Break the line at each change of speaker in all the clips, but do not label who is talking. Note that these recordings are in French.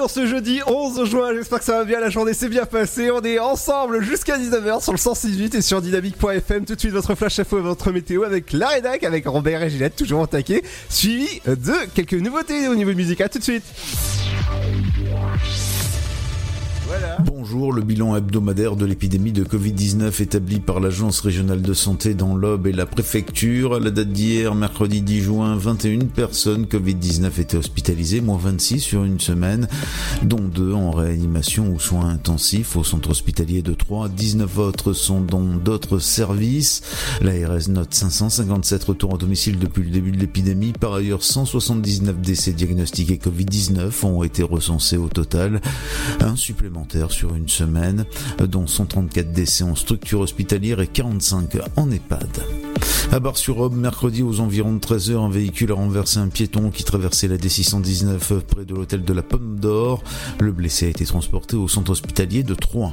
En ce jeudi 11 juin, j'espère que ça va bien, la journée s'est bien passée, on est ensemble jusqu'à 19h sur le 168 et sur dynamique.fm, tout de suite votre flash info et votre météo avec la rédac, avec Robert et Gillette, toujours en taquet, suivi de quelques nouveautés au niveau musical, tout de suite. Voilà.
Bonjour, le bilan hebdomadaire de l'épidémie de Covid-19 établi par l'Agence régionale de santé dans l'Aube et la préfecture. À la date d'hier, mercredi 10 juin, 21 personnes Covid-19 étaient hospitalisées, moins 26 sur une semaine, dont deux en réanimation ou soins intensifs au centre hospitalier de Troyes. 19 autres sont dans d'autres services. L'ARS note 557 retours à domicile depuis le début de l'épidémie. Par ailleurs, 179 décès diagnostiqués Covid-19 ont été recensés au total. Un supplémentaire sur une semaine, dont 134 décès en structure hospitalière et 45 en EHPAD. À Bar-sur-Aube, mercredi aux environs de 13h, un véhicule a renversé un piéton qui traversait la D619 près de l'hôtel de la Pomme d'Or. Le blessé a été transporté au centre hospitalier de Troyes.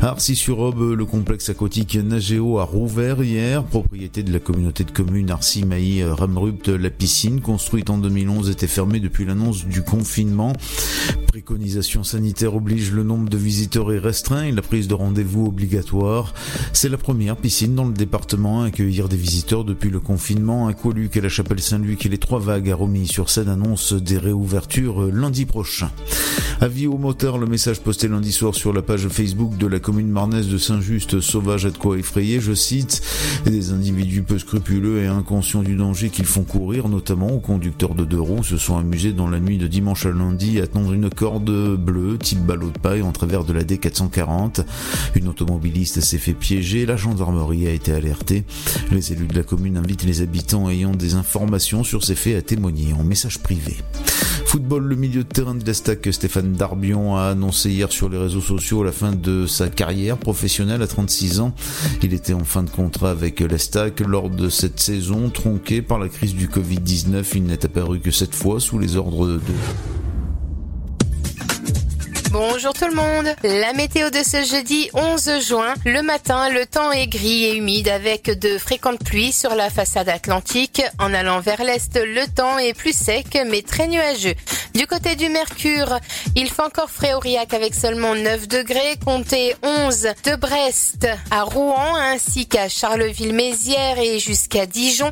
À Arcy-sur-Aube, le complexe aquatique Nagéo a rouvert hier, propriété de la communauté de communes arcy mailly ramrupt La piscine, construite en 2011, était fermée depuis l'annonce du confinement. Préconisation sanitaire oblige le nombre de visiteurs est restreint et la prise de rendez-vous obligatoire. C'est la première piscine dans le département à accueillir des visiteurs depuis le confinement. Aqualuc et la chapelle Saint-Luc et les trois vagues à Romilly sur scène annoncent des réouvertures lundi prochain. Avis aux moteurs, le message posté lundi soir sur la page Facebook de la commune marnaise de Saint-Just, sauvage à de quoi effrayer, je cite, des individus peu scrupuleux et inconscients du danger qu'ils font courir, notamment aux conducteurs de deux roues, se sont amusés dans la nuit de dimanche à lundi à tendre une corde bleue type ballot de paille en travers de la D440. Une automobiliste s'est fait piéger, la gendarmerie a été alertée. Élus de la commune invitent les habitants ayant des informations sur ces faits à témoigner en message privé. Football, le milieu de terrain de l'Estac, Stéphane Darbion a annoncé hier sur les réseaux sociaux la fin de sa carrière professionnelle à 36 ans. Il était en fin de contrat avec l'Estac lors de cette saison tronquée par la crise du Covid-19. Il n'est apparu que cette fois sous les ordres de...
Bonjour tout le monde. La météo de ce jeudi 11 juin. Le matin, le temps est gris et humide avec de fréquentes pluies sur la façade atlantique. En allant vers l'est, le temps est plus sec mais très nuageux. Du côté du Mercure, il fait encore frais Aurillac avec seulement 9 degrés, comptez 11 de Brest à Rouen ainsi qu'à Charleville-Mézières et jusqu'à Dijon.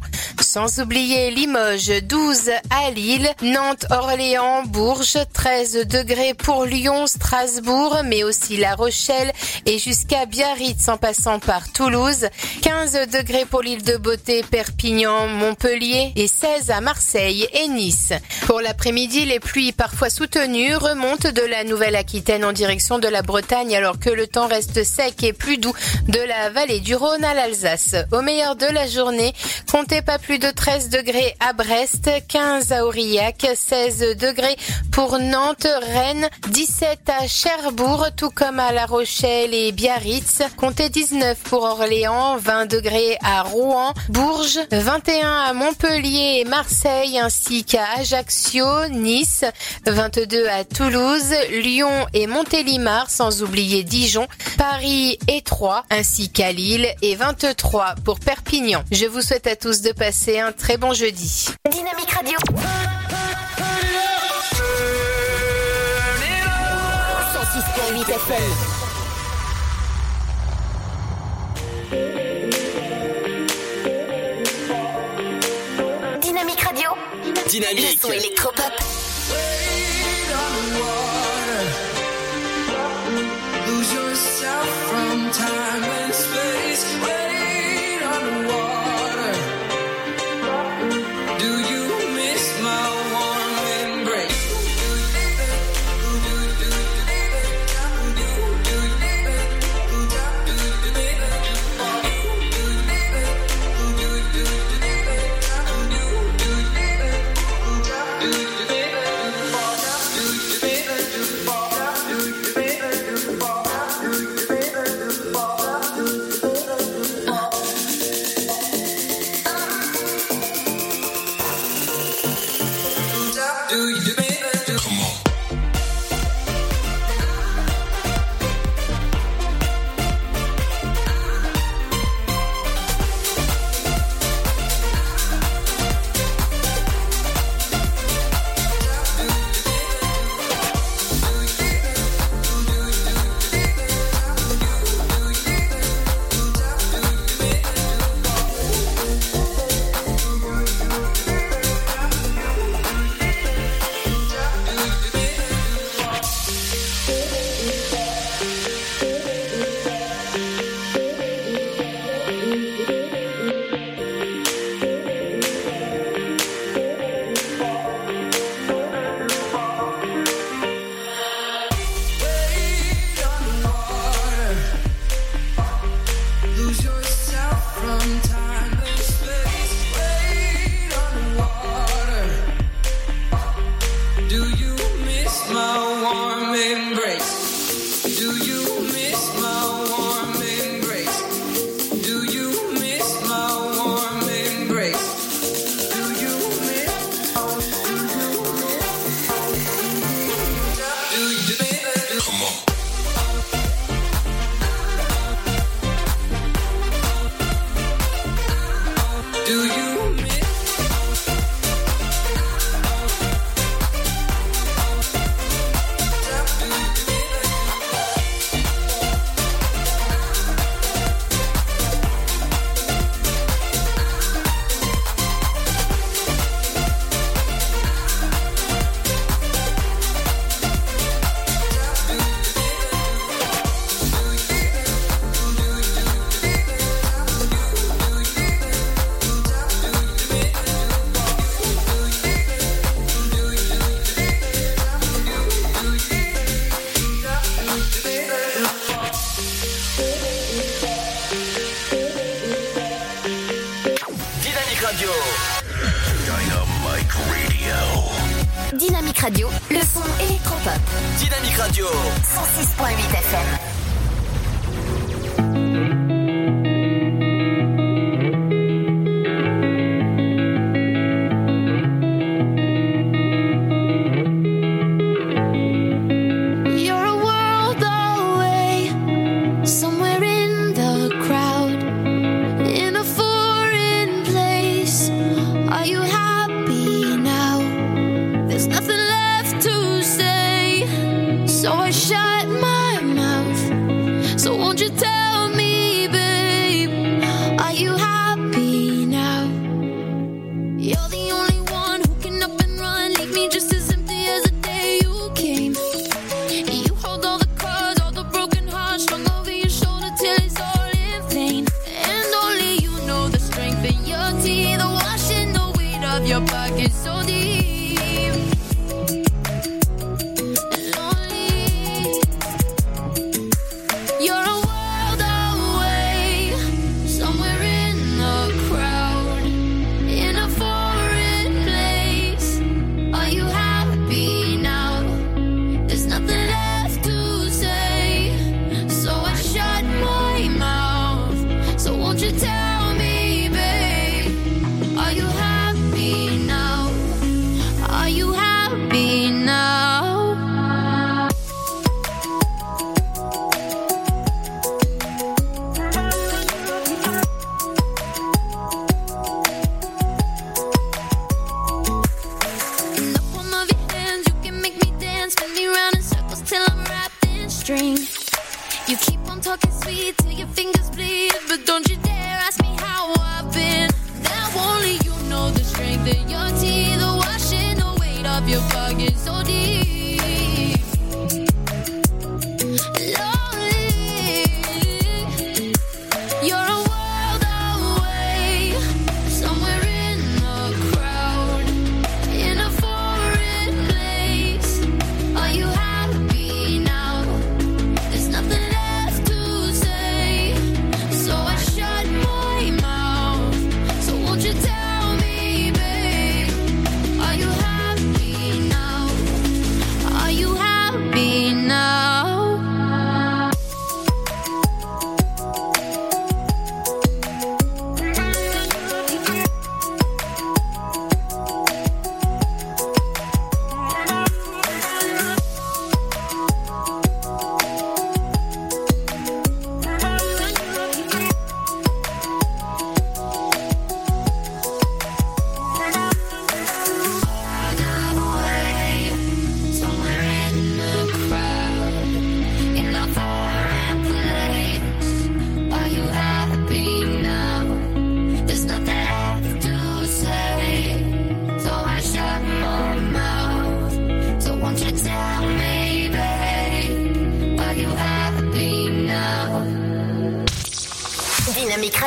Sans oublier Limoges, 12 à Lille, Nantes, Orléans, Bourges, 13 degrés pour Lyon, Strasbourg, mais aussi La Rochelle et jusqu'à Biarritz en passant par Toulouse, 15 degrés pour l'île de Beauté, Perpignan, Montpellier et 16 à Marseille et Nice. Pour l'après-midi, les pluies parfois soutenues remontent de la Nouvelle-Aquitaine en direction de la Bretagne alors que le temps reste sec et plus doux de la vallée du Rhône à l'Alsace. Au meilleur de la journée, comptez pas plus de 13 degrés à Brest, 15 à Aurillac, 16 degrés pour Nantes, Rennes, 17 à Cherbourg, tout comme à La Rochelle et Biarritz. Comptez 19 pour Orléans, 20 degrés à Rouen, Bourges, 21 à Montpellier et Marseille, ainsi qu'à Ajaccio, Nice, 22 à Toulouse, Lyon et Montélimar, sans oublier Dijon, Paris et Troyes, ainsi qu'à Lille et 23 pour Perpignan. Je vous souhaite à tous de passer un très bon jeudi.
Dynamique Radio. 106.8 FM. Dynamique Radio.
Dynamique.
Le son électropop.
Lose yourself from time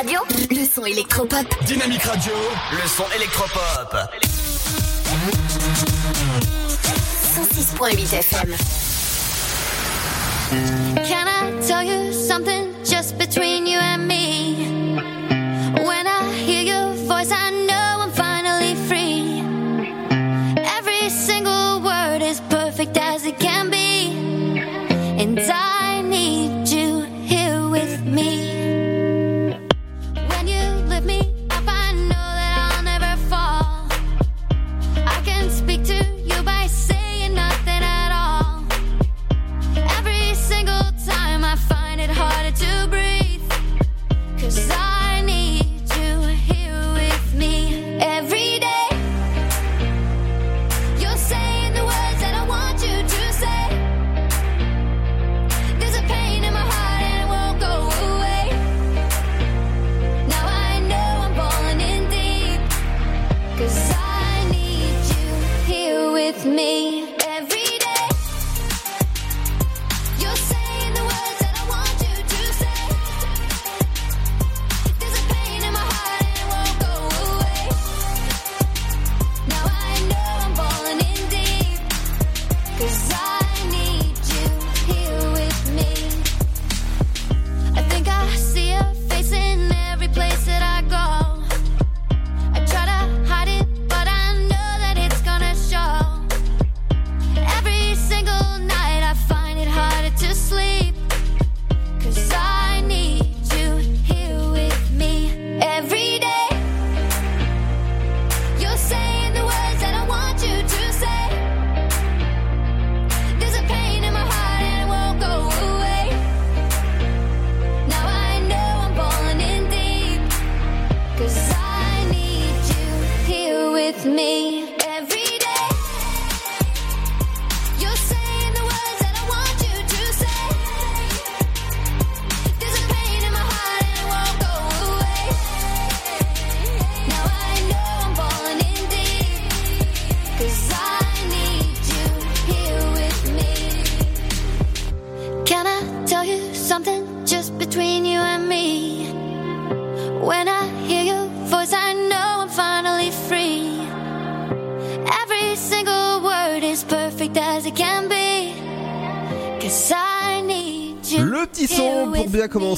Le son électropop.
Dynamique Radio,
le son électropop. 106.8 FM.
Can I tell you something?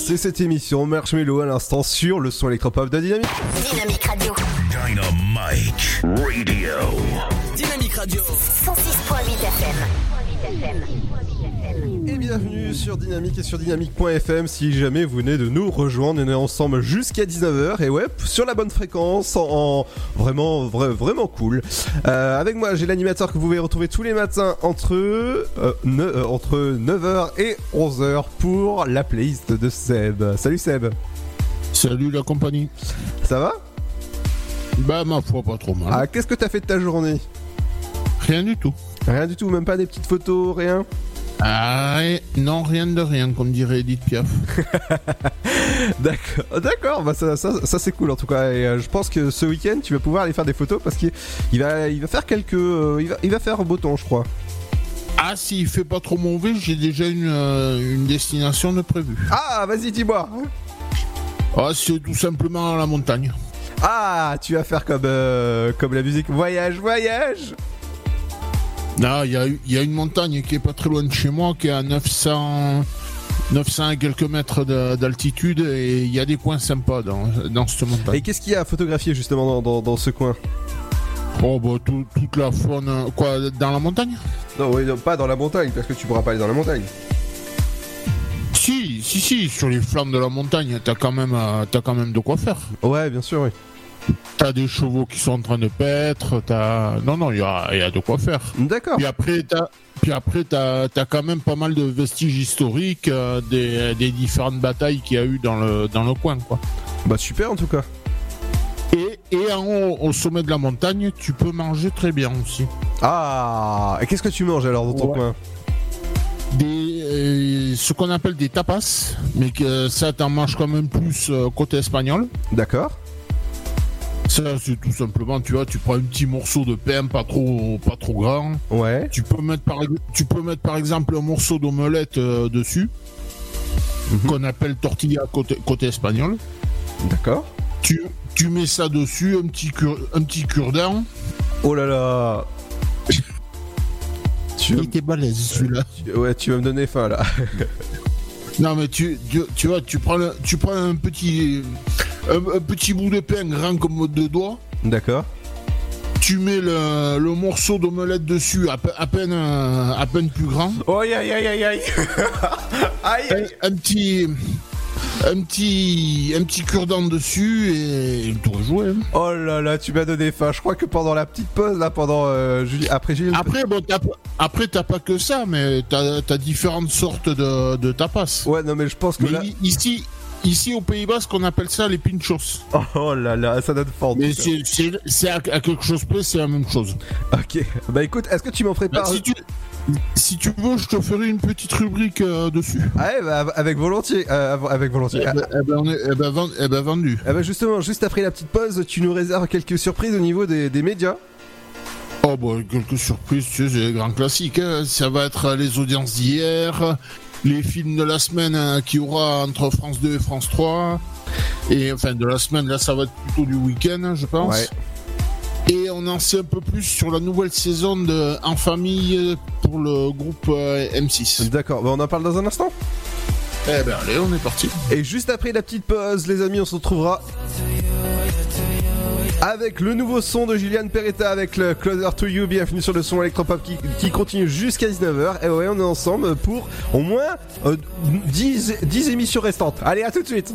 Commencer cette émission. Marshmello à l'instant sur le son électropop de Dynamique.
Dynamique Radio.
Dynamite Radio.
Dynamique Radio.
106.8 FM.
Et bienvenue sur Dynamique et sur dynamique.fm si jamais vous venez de nous rejoindre. On est ensemble jusqu'à 19h et ouais, sur la bonne fréquence, en, en- vraiment, vra- vraiment cool. Euh, avec moi, j'ai l'animateur que vous pouvez retrouver tous les matins entre, euh, ne- euh, entre 9h et 11h pour la playlist de Seb. Salut Seb,
Salut la compagnie.
ça va?
Bah ma foi pas trop mal.
Ah, qu'est-ce que t'as fait de ta journée?
Rien du tout.
Rien du tout, même pas des petites photos, rien?
Ah non rien de rien comme dirait Edith Piaf.
D'accord, d'accord, bah ça, ça, ça, c'est cool en tout cas. Et euh, je pense que ce week-end tu vas pouvoir aller faire des photos parce qu'il il va, il va faire quelques, euh, il va, il va faire beau temps, je crois.
Ah s'il fait pas trop mauvais j'ai déjà une, euh, une destination de prévue.
Ah, vas-y, dis-moi.
Ah c'est tout simplement la montagne.
Ah, tu vas faire comme, euh, comme la musique voyage, voyage.
Là il y a, il y a une montagne qui est pas très loin de chez moi qui est à 900 900 et quelques mètres de- d'altitude et il y a des coins sympas dans, dans cette montagne.
Et qu'est-ce qu'il y a à photographier justement dans, dans, dans ce coin?
Oh bah tout- toute la faune quoi dans la montagne?
Non, oui, non, pas dans la montagne parce que tu pourras pas aller dans la montagne.
Si, si, si, sur les flancs de la montagne, t'as quand même, euh, t'as quand même de quoi faire.
Ouais, bien sûr, oui.
T'as des chevaux qui sont en train de paître, t'as, non, non, il y a, y a de quoi faire.
D'accord.
Puis après, t'as, puis après, t'as, t'as quand même pas mal de vestiges historiques euh, des, des différentes batailles qu'il y a eu dans le, dans le coin, quoi.
Bah super en tout cas.
Et, et en haut, au sommet de la montagne, tu peux manger très bien aussi.
Ah, et qu'est-ce que tu manges alors dans ton
Ouais.
coin?
Des, euh, ce qu'on appelle des tapas, mais que ça, t'en manges quand même plus euh, côté espagnol.
D'accord.
Ça, c'est tout simplement, tu vois, tu prends un petit morceau de pain, pas trop, pas trop grand.
Ouais.
Tu peux mettre par, tu peux mettre par exemple un morceau d'omelette euh, dessus,
Mhm.
qu'on appelle tortilla côté, côté espagnol.
D'accord.
Tu, tu mets ça dessus, un petit, cure, un petit cure-dent.
Oh là là. tu,
Il était balèze celui-là.
ouais, tu vas me donner faim là.
Non mais tu, tu, tu vois, tu prends, le- tu prends un petit, un, un petit bout de pain grand comme deux doigts.
D'accord.
Tu mets le, le morceau d'omelette dessus, à, pe- à peine, euh, à peine plus grand.
Oh aïe aïe aïe aïe aïe.
un, un petit un petit un petit cure-dent dessus et le tour est joué. hein.
Oh là là, tu m'as donné faim. Je crois que pendant la petite pause là, pendant euh, Julie, après Julie.
Après bon t'as après t'as pas que ça mais t'as as différentes sortes de, de tapas.
Ouais, non mais je pense que là.
ici ici aux Pays-Bas ce qu'on appelle ça les pinchos.
Oh là là, ça donne en
Mais c'est à, à quelque chose près c'est la même chose.
Ok. Bah écoute, est-ce que tu m'en
Bah,
prépares
si tu si tu veux je te ferai une petite rubrique euh, dessus.
Ah ouais, bah, avec volontiers. euh, avec volontiers.
Eh
Ah,
ben, eh ben, on est- eh ben, vend- eh ben, vendu.
ah bah justement, juste après la petite pause, tu nous réserves quelques surprises au niveau des, des médias.
Oh bah quelques surprises, tu sais, c'est grand classique. Hein. Ça va être euh, les audiences d'hier, les films de la semaine euh, qu'il y aura entre France 2 et France 3. Et enfin de la semaine, là ça va être plutôt du week-end, je pense.
Ouais.
Et on en sait un peu plus sur la nouvelle saison de En famille pour le groupe euh, M6.
D'accord, bah on en parle dans un instant.
Eh ben allez, on est parti.
Et juste après la petite pause, les amis, on se retrouvera avec le nouveau son de Juliane Peretta avec le Closer to You. Bienvenue sur le son électropop qui, qui continue jusqu'à 19h. Et ouais, on est ensemble pour au moins euh, 10, 10 émissions restantes. Allez, à tout de suite.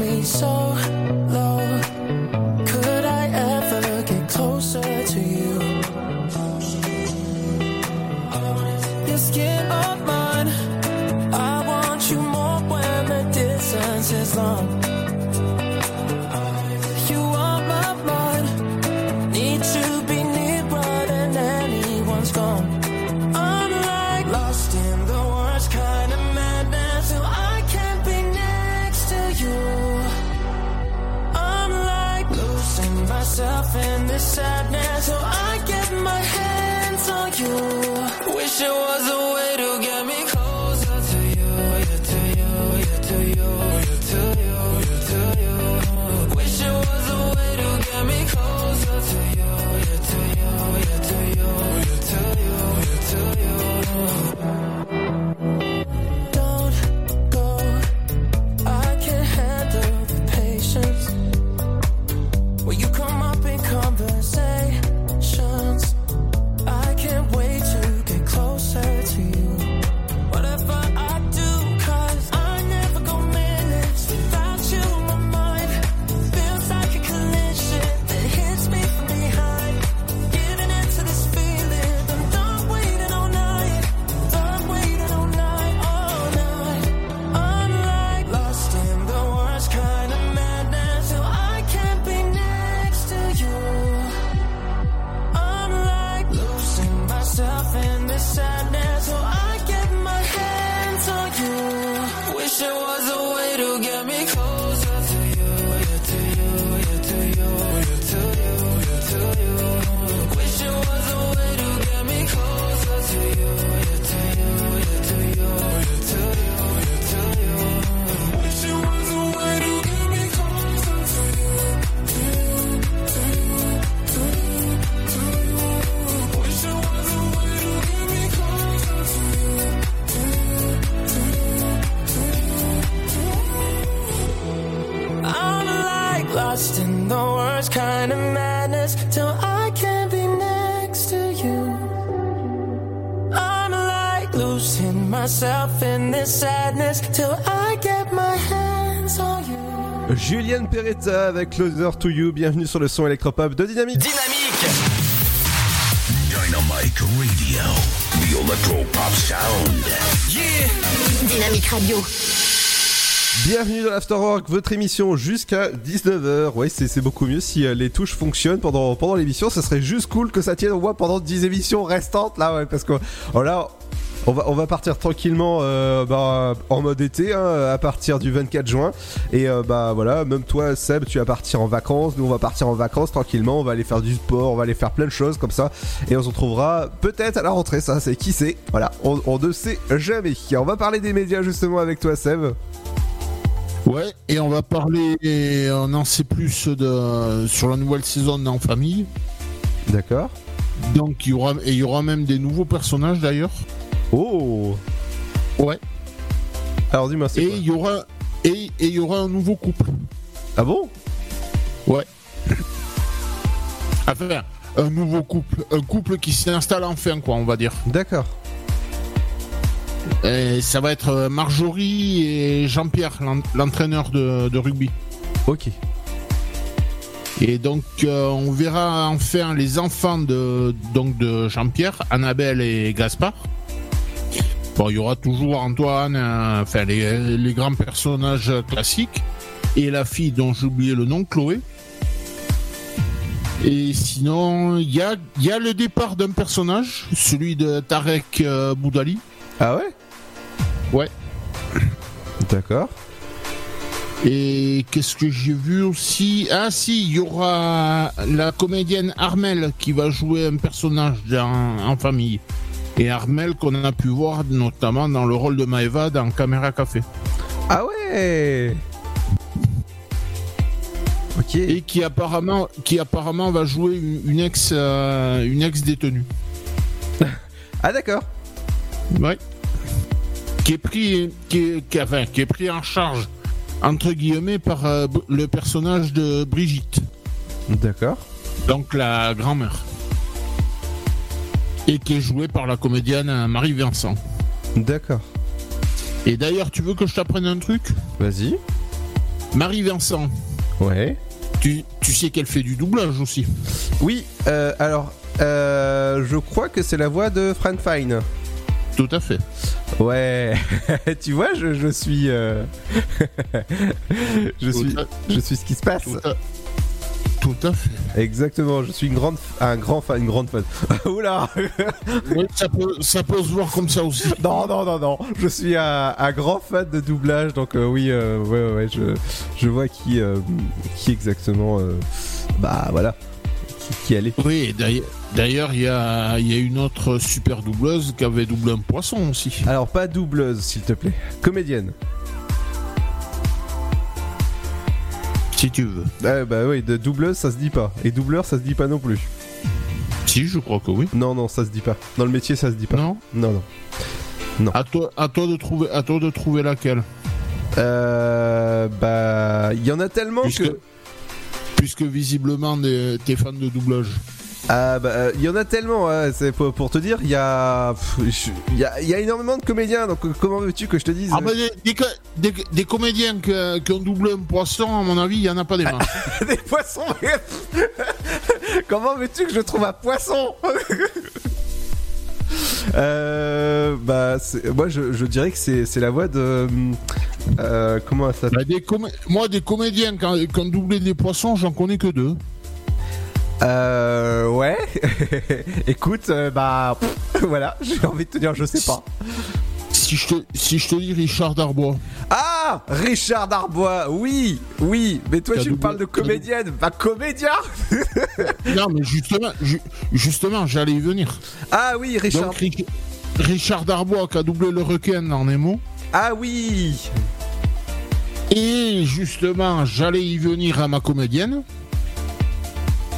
Me so you.
Julienne Peretta avec Closer to You. Bienvenue sur le son électropop de Dynamique.
Dynamique.
Dynamic Radio. The Electro Pop Sound.
Yeah.
Dynamique Radio.
Bienvenue dans l'Afterwork, votre émission jusqu'à 19h. Ouais, c'est c'est beaucoup mieux si euh, les touches fonctionnent pendant, pendant l'émission. Ça serait juste cool que ça tienne au moins pendant 10 émissions restantes là, ouais, parce que oh là, on va, on va partir tranquillement euh, bah, en mode été hein, à partir du 24 juin. Et euh, bah voilà, même toi, Seb, tu vas partir en vacances. Nous, on va partir en vacances tranquillement. On va aller faire du sport, on va aller faire plein de choses comme ça. Et on se retrouvera peut-être à la rentrée, ça, c'est qui sait. Voilà, on, on ne sait jamais. On va parler des médias justement avec toi, Seb.
Ouais, et on va parler, et on en sait plus de, sur la nouvelle saison d'En Famille.
D'accord.
Donc il y aura, et il y aura même des nouveaux personnages d'ailleurs.
Oh
Ouais.
Alors dis-moi, c'est
Et il y aura, et, et il y aura un nouveau couple.
Ah bon?
Ouais. Enfin, un nouveau couple, un couple qui s'installe enfin, quoi, on va dire.
D'accord.
Et ça va être euh, Marjorie et Jean-Pierre, l'en- l'entraîneur de, de rugby.
Ok.
Et donc euh, on verra enfin les enfants de donc de Jean-Pierre, Annabelle et Gaspard. Bon, il y aura toujours Antoine, euh, enfin les, les grands personnages classiques et la fille dont j'ai oublié le nom, Chloé. Et sinon, il y a, y a le départ d'un personnage, celui de Tarek euh, Boudali.
Ah ouais?
Ouais.
D'accord.
Et qu'est-ce que j'ai vu aussi? Ah si, il y aura la comédienne Armel qui va jouer un personnage dans- en famille. Et Armel qu'on a pu voir notamment dans le rôle de Maeva dans Caméra Café.
Ah ouais Ok.
Et qui apparemment, qui apparemment va jouer une, ex, euh, une ex détenue.
Ah d'accord.
Ouais. Qui est pris, qui est, qui, enfin, qui est pris en charge entre guillemets par euh, le personnage de Brigitte,
D'accord.
donc la grand-mère, et qui est jouée par la comédienne euh, Marie Vincent.
D'accord.
Et d'ailleurs, tu veux que je t'apprenne un truc?
Vas-y.
Marie Vincent,
Ouais.
tu, tu sais qu'elle fait du doublage aussi.
Oui, euh, alors, euh, je crois que c'est la voix de Fran Fine.
Tout à fait.
Ouais, tu vois, je, je suis, euh, je suis,
à-
je suis ce qui se passe.
Tout à, tout à fait.
Exactement, je suis une grande, un grand fan, une grande fan. Oula
Oui, ça, peut, ça peut se voir comme ça aussi.
Non, non, non, non. Je suis un, un grand fan de doublage, donc euh, oui, euh, ouais, ouais, je, je vois qui, euh, qui exactement, bah voilà, qui, est.
Oui, et d'ailleurs- d'ailleurs, il y a, il y a une autre super doubleuse qui avait doublé un poisson aussi.
Alors pas doubleuse, s'il te plaît, comédienne.
Si tu veux.
Ah, bah oui, de doubleuse, ça se dit pas, et doubleur, ça se dit pas non plus.
Si, je crois que oui.
Non, non, ça se dit pas. Dans le métier, ça se dit pas.
Non
Non, non.
À toi, à toi de trouver, à toi de trouver laquelle.
Euh, bah, il y en a tellement
Puisque,
que.
puisque visiblement des- t'es fan de doublage.
Ah bah, euh, il y en a tellement, ouais, c'est pour, pour te dire, il y a, pff, je- il y a, il y a énormément de comédiens, donc euh, comment veux-tu que je te dise
Ah bah des, des, co- des- des comédiens qui ont doublé un poisson, à mon avis, il y en a pas des masses.
des poissons Comment veux-tu que je trouve un poisson? Euh, bah, moi je, je dirais que c'est la voix de. Euh, comment elle s'appelle?
Bah, Moi, des comédiens qui ont, qui ont doublé des poissons, j'en connais que deux.
Euh, ouais. Écoute, euh, bah, pff, voilà, j'ai envie de te dire, je sais pas.
Si je te, si je te dis Richard Darbois.
Ah Richard Darbois, oui, oui, mais toi tu me parles de comédienne, bah comédien
non, mais justement, ju- justement, j'allais y venir.
Ah oui, Richard.
Donc, Ri- Richard Darbois qui a doublé le requin dans Nemo.
Ah oui
Et justement, j'allais y venir à ma comédienne.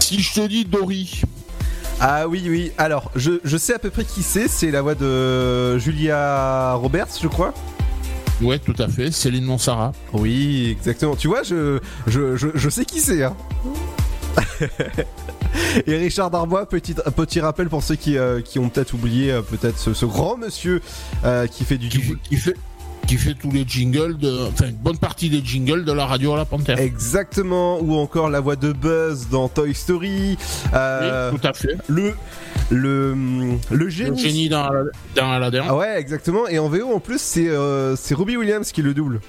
Si je te dis Dory,
Ah oui, oui, alors, je, je sais à peu près qui c'est, c'est la voix de Julia Roberts, je crois.
ouais, tout à fait, Céline Monsara.
Oui, exactement. Tu vois, je, je, je, je sais qui c'est. Hein. Et Richard Darbois, petit, petit rappel pour ceux qui, euh, qui ont peut-être oublié euh, peut-être ce, ce grand monsieur euh, qui fait du
qui, fait, qui fait tous les jingles, de, enfin, une bonne partie des jingles de la radio à la Panthère.
Exactement, ou encore la voix de Buzz dans Toy Story. euh,
Oui, tout à fait.
le, le, le
Le
génie.
génie dans, dans Aladdin.
Ah ouais, exactement. Et en VO en plus, c'est euh, c'est Robbie Williams qui le double.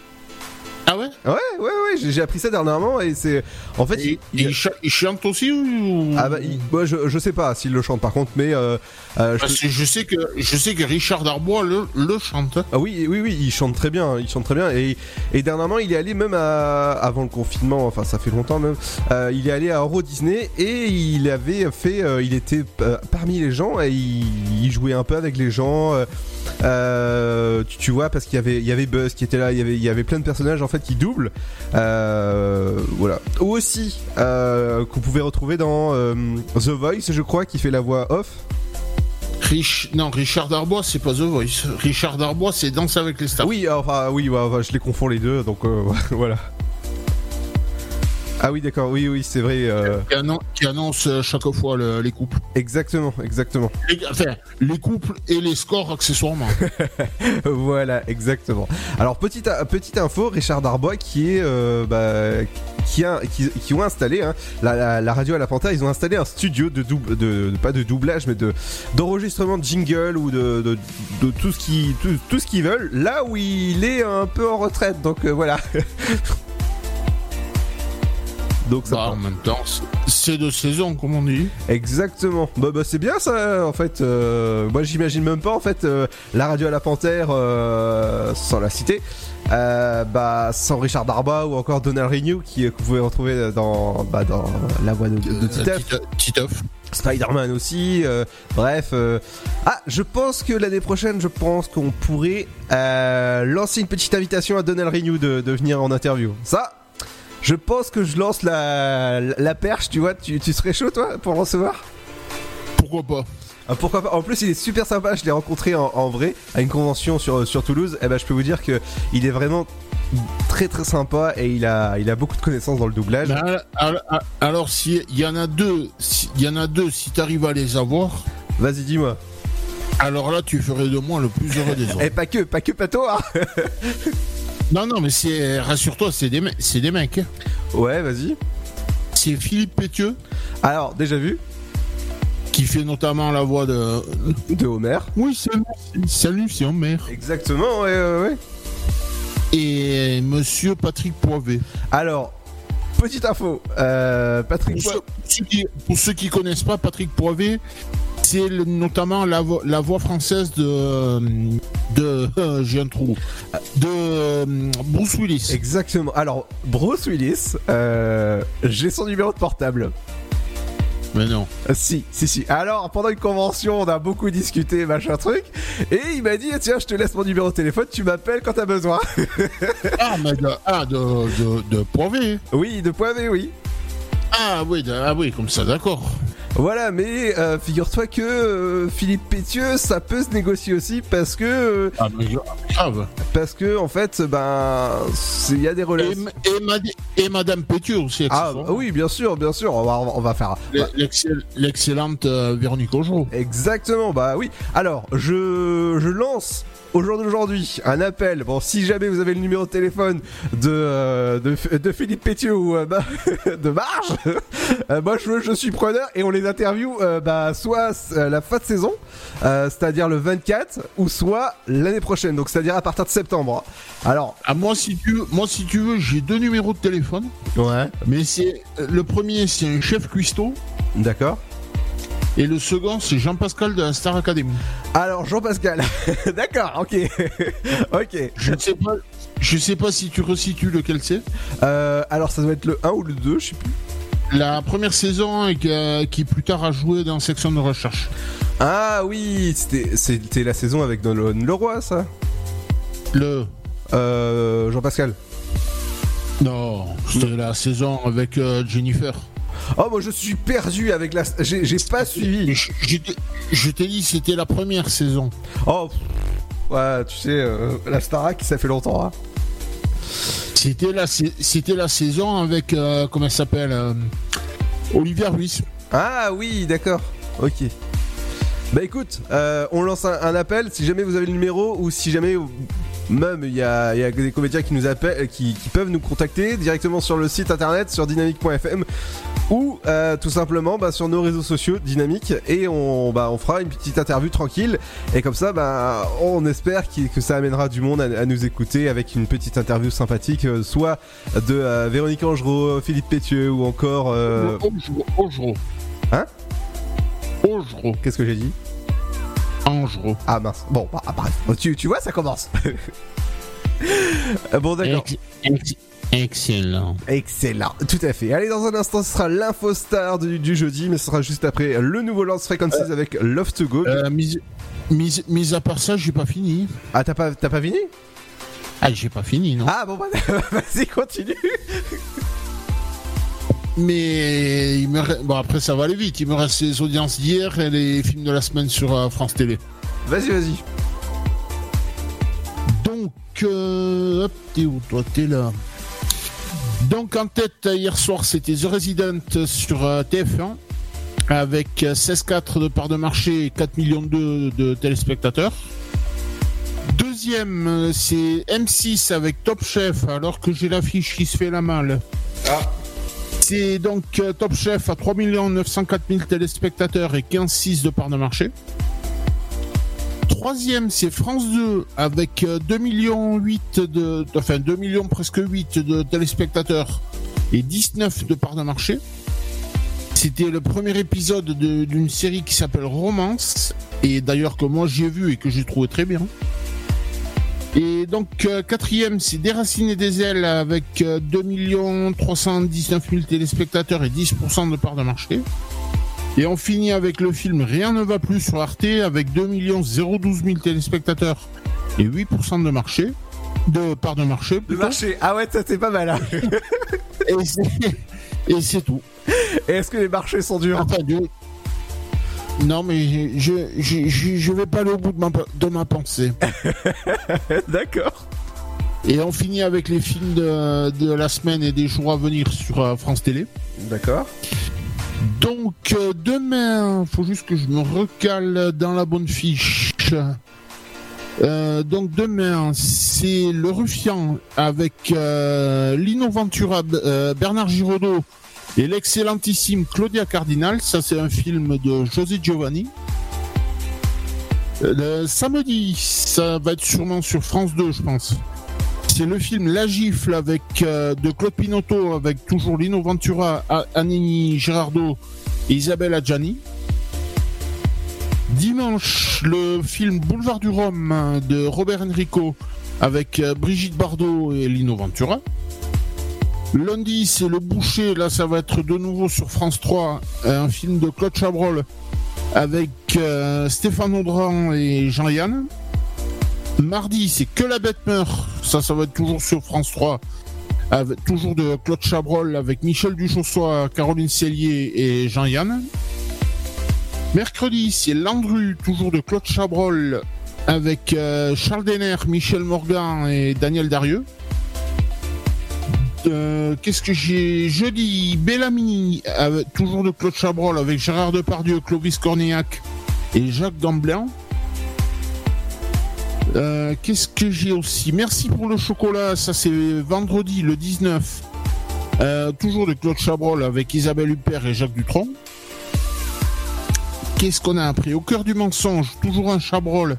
Ah ouais?
Ouais, ouais, ouais, j'ai appris ça dernièrement et c'est. En fait,
Et, et il, cha- il chante aussi ou...
Ah bah, il- je, je sais pas s'il le chante par contre, mais. Euh, euh, je
Parce
te-
que je sais que je sais que Richard Darbois le, le chante.
Ah oui, oui, oui, il chante très bien, il chante très bien. Et, et dernièrement, il est allé même à, avant le confinement, enfin ça fait longtemps même, euh, il est allé à Euro Disney et il avait fait, euh, il était euh, parmi les gens et il, il jouait un peu avec les gens. euh, euh, tu, tu vois, parce qu'il y avait, il y avait Buzz qui était là, il y avait, il y avait plein de personnages en fait qui doublent. Euh, voilà. Ou aussi, euh, qu'on pouvait retrouver dans euh, The Voice, je crois, qui fait la voix off.
Rich... Non, Richard Darbois, c'est pas The Voice. Richard Darbois, c'est Danse avec les stars.
Oui, enfin, oui, je les confonds les deux, donc euh, voilà. Ah oui, d'accord, oui, oui, c'est vrai. euh,
Qui, annon- qui annonce euh, chaque fois le- les couples.
exactement, exactement.
Les- enfin, les couples et les scores accessoirement.
voilà, exactement. Alors, petite, petite info, Richard Darbois qui est. euh, bah, qui, a, qui, qui ont installé hein, la, la- la radio à la Panthère, ils ont installé un studio de double, de, de- pas de doublage, mais de d'enregistrement de jingle ou de, de, de tout ce qui tout, tout ce qu'ils veulent. Là où il est un peu en retraite, donc euh, voilà. donc ça.
Bah, en même temps, c'est- de saison, comme on dit.
Exactement. Bah, bah, c'est bien ça en fait. Euh, moi j'imagine même pas en fait euh, la radio à la Panthère euh, sans la citer. bah sans Richard Darbois ou encore Donald Renew qui que vous pouvez retrouver dans bah, dans la voix de, de Titeuf.
Tite- Titeuf.
Spider-Man aussi, bref. Ah, je pense que l'année prochaine, je pense qu'on pourrait lancer une petite invitation à Donald Renew de, de venir en interview. Ça, je pense que je lance la, la perche, tu vois, tu, tu serais chaud toi pour le recevoir?
Pourquoi pas
Ah, Pourquoi pas En plus, il est super sympa, je l'ai rencontré en, en vrai à une convention sur, sur Toulouse. Et ben, je peux vous dire que il est vraiment très très sympa et il a, il a beaucoup de connaissances dans le doublage.
Mais al- al- al- Alors, s'il y en a deux, si- il y en a deux, si tu arrives à les avoir,
Vas-y, dis-moi.
alors là, tu ferais de moi le plus heureux des hommes.
Et pas que, pas que Pato, hein
Non, non, mais c'est, rassure-toi, c'est des, c'est des mecs.
Ouais, vas-y.
C'est Philippe Pétieux,
Alors, déjà vu
qui fait notamment la voix de.
De Homer.
Oui, salut, salut, c'est Homer.
Exactement, ouais, ouais, ouais.
Et monsieur Patrick Poivet.
Alors, petite info. Euh, Patrick
Pour
Poivet.
ceux, pour ceux qui, pour ceux qui connaissent pas Patrick Poivet, c'est notamment la, vo- la voix française de. de. euh, J'ai un trou. De euh, Bruce Willis.
Exactement. Alors, Bruce Willis, euh, j'ai son numéro de portable.
Mais non.
Euh, Si, si, si. Alors, pendant une convention, on a beaucoup discuté, machin truc. Et il m'a dit, tiens, je te laisse mon numéro de téléphone, tu m'appelles quand t'as besoin.
Ah, mais de, ah, de, de, de Poivet.
oui, de Poivet, oui.
Ah oui, ah oui, comme ça, d'accord.
Voilà, mais euh, figure-toi que euh, Philippe Pétieux, ça peut se négocier aussi parce que, euh,
Ah, mais grave.
parce que en fait, ben, il y a des relations.
et, Mad- et Madame Pétieux aussi.
Ah oui, bien sûr, bien sûr. On va, on va faire.
L'excell- L'excellente euh, Véronique Augereau.
Exactement, bah oui. Alors, je, je lance au jour d'aujourd'hui un appel. Bon, si jamais vous avez le numéro de téléphone de, euh, de, de Philippe Pétieux ou euh, bah, de Marge, euh, moi je, je suis preneur et on les interview bah, soit la fin de saison, c'est-à-dire le 24, ou soit l'année prochaine, donc c'est-à-dire à partir de septembre. Alors,
Ah, moi, si tu veux, moi, si tu veux, j'ai deux numéros de téléphone.
ouais,
Mais c'est le premier, c'est un chef cuistot.
d'accord.
Et le second, c'est Jean-Pascal de la Star Academy.
Alors, Jean-Pascal, d'accord, ok, ok.
Je ne sais pas, je sais pas si tu resitues lequel c'est.
Euh, alors, ça doit être le 1 ou le 2, je sais plus.
La première saison et qui, euh, qui plus tard a joué dans section de recherche.
Ah oui, c'était la saison avec Nolan Leroy, ça
Le.
Euh, Jean-Pascal.
Non, c'était la saison avec euh, Jennifer.
Oh, moi je suis perdu avec la. J'ai j'ai pas suivi.
je, je t'ai- je t'ai dit, c'était la première saison.
Oh, ouais, tu sais, euh, la Starac, ça fait longtemps. Hein.
C'était la, sa- c'était la saison avec, euh, comment elle s'appelle euh, Olivia Ruiz.
Ah oui, d'accord. Ok. Bah écoute, euh, on lance un, un appel si jamais vous avez le numéro ou si jamais même il y a, il y a des comédiens qui nous appellent, qui, qui peuvent nous contacter directement sur le site internet sur dynamique.fm ou euh, tout simplement bah, sur nos réseaux sociaux Dynamique et on, bah, on fera une petite interview tranquille et comme ça bah, on espère que ça amènera du monde à, à nous écouter avec une petite interview sympathique euh, soit de euh, Véronique Angerot, Philippe Pétieux ou encore euh.
Augereau.
Hein?
Augereau.
qu'est-ce que j'ai dit?
Angereau.
Ah mince. Bon, bah, bref. Tu, tu vois, ça commence. Bon, d'accord.
Ex- ex- excellent.
Excellent. Tout à fait. Allez, dans un instant, ce sera l'info star du, du jeudi, mais ce sera juste après le nouveau Lance Frequencies avec Love to Go.
Euh, mis, mis, mis à part ça, j'ai pas fini.
Ah, t'as pas, t'as pas fini?
Ah, j'ai pas fini, non.
Ah, bon, bah, vas-y, continue.
Mais il me bon, après, ça va aller vite. Il me reste les audiences d'hier et les films de la semaine sur euh, France Télé.
Vas-y, vas-y.
Donc, euh, hop, t'es où toi? T'es là. Donc, en tête, hier soir, c'était The Resident sur euh, TF1 avec euh, 16,4 de part de marché et 4 millions de, de téléspectateurs. Deuxième, c'est M6 avec Top Chef, alors que j'ai l'affiche qui se fait la malle. C'est donc euh, Top Chef à 3 904 000 téléspectateurs et 15,6 de part de marché. Troisième, c'est France 2 avec euh, 2 millions 8 de, enfin 2 millions presque 8 de téléspectateurs et 19 de part de marché. C'était le premier épisode de- d'une série qui s'appelle Romance et d'ailleurs que moi j'ai vu et que j'ai trouvé très bien. Et donc euh, quatrième, c'est Déraciner des ailes avec euh, 2 319 000 téléspectateurs et 10% de part de marché. Et on finit avec le film Rien ne va plus sur Arte avec 2 012 000 téléspectateurs et 8% de marché. De part de marché.
Le
plutôt.
marché. Ah ouais, ça c'est pas mal. hein.
Et c'est- tout.
Et est-ce que les marchés sont durs?
Non, mais je, je, je, je vais pas aller au bout de ma, de ma pensée.
D'accord.
Et on finit avec les films de, de la semaine et des jours à venir sur euh, France Télé.
D'accord.
Donc euh, demain, faut juste que je me recale dans la bonne fiche. Euh, donc demain, c'est le Ruffian avec euh, Lino Ventura, euh, Bernard Giraudot et l'excellentissime Claudia Cardinal. Ça, c'est un film de José Giovanni. Euh, Le samedi, ça va être sûrement sur France 2, je pense. C'est le film La Gifle avec euh, de Claude Pinotto avec toujours Lino Ventura, Annie Girardot et Isabelle Adjani. Dimanche, le film Boulevard du Rhum hein, de Robert Enrico avec euh, Brigitte Bardot et Lino Ventura. Lundi, c'est Le Boucher. Là, ça va être de nouveau sur France 3, un film de Claude Chabrol avec euh, Stéphane Audran et Jean-Yann. Mardi, c'est Que la bête meurt. Ça, ça va être toujours sur France 3. Avec, toujours de Claude Chabrol avec Michel Duchossois, Caroline Cellier et Jean-Yann. Mercredi, c'est Landru, toujours de Claude Chabrol avec euh, Charles Denner, Michel Morgan et Daniel Darieux. Euh, Qu'est-ce que j'ai Jeudi, Bellamy, avec- toujours de Claude Chabrol avec Gérard Depardieu, Clovis Cornillac et Jacques Gamblin. Euh, Qu'est-ce que j'ai aussi Merci pour le chocolat, ça c'est vendredi le 19. Euh, toujours de Claude Chabrol avec Isabelle Huppert et Jacques Dutronc. Qu'est-ce qu'on a appris Au cœur du mensonge, toujours un Chabrol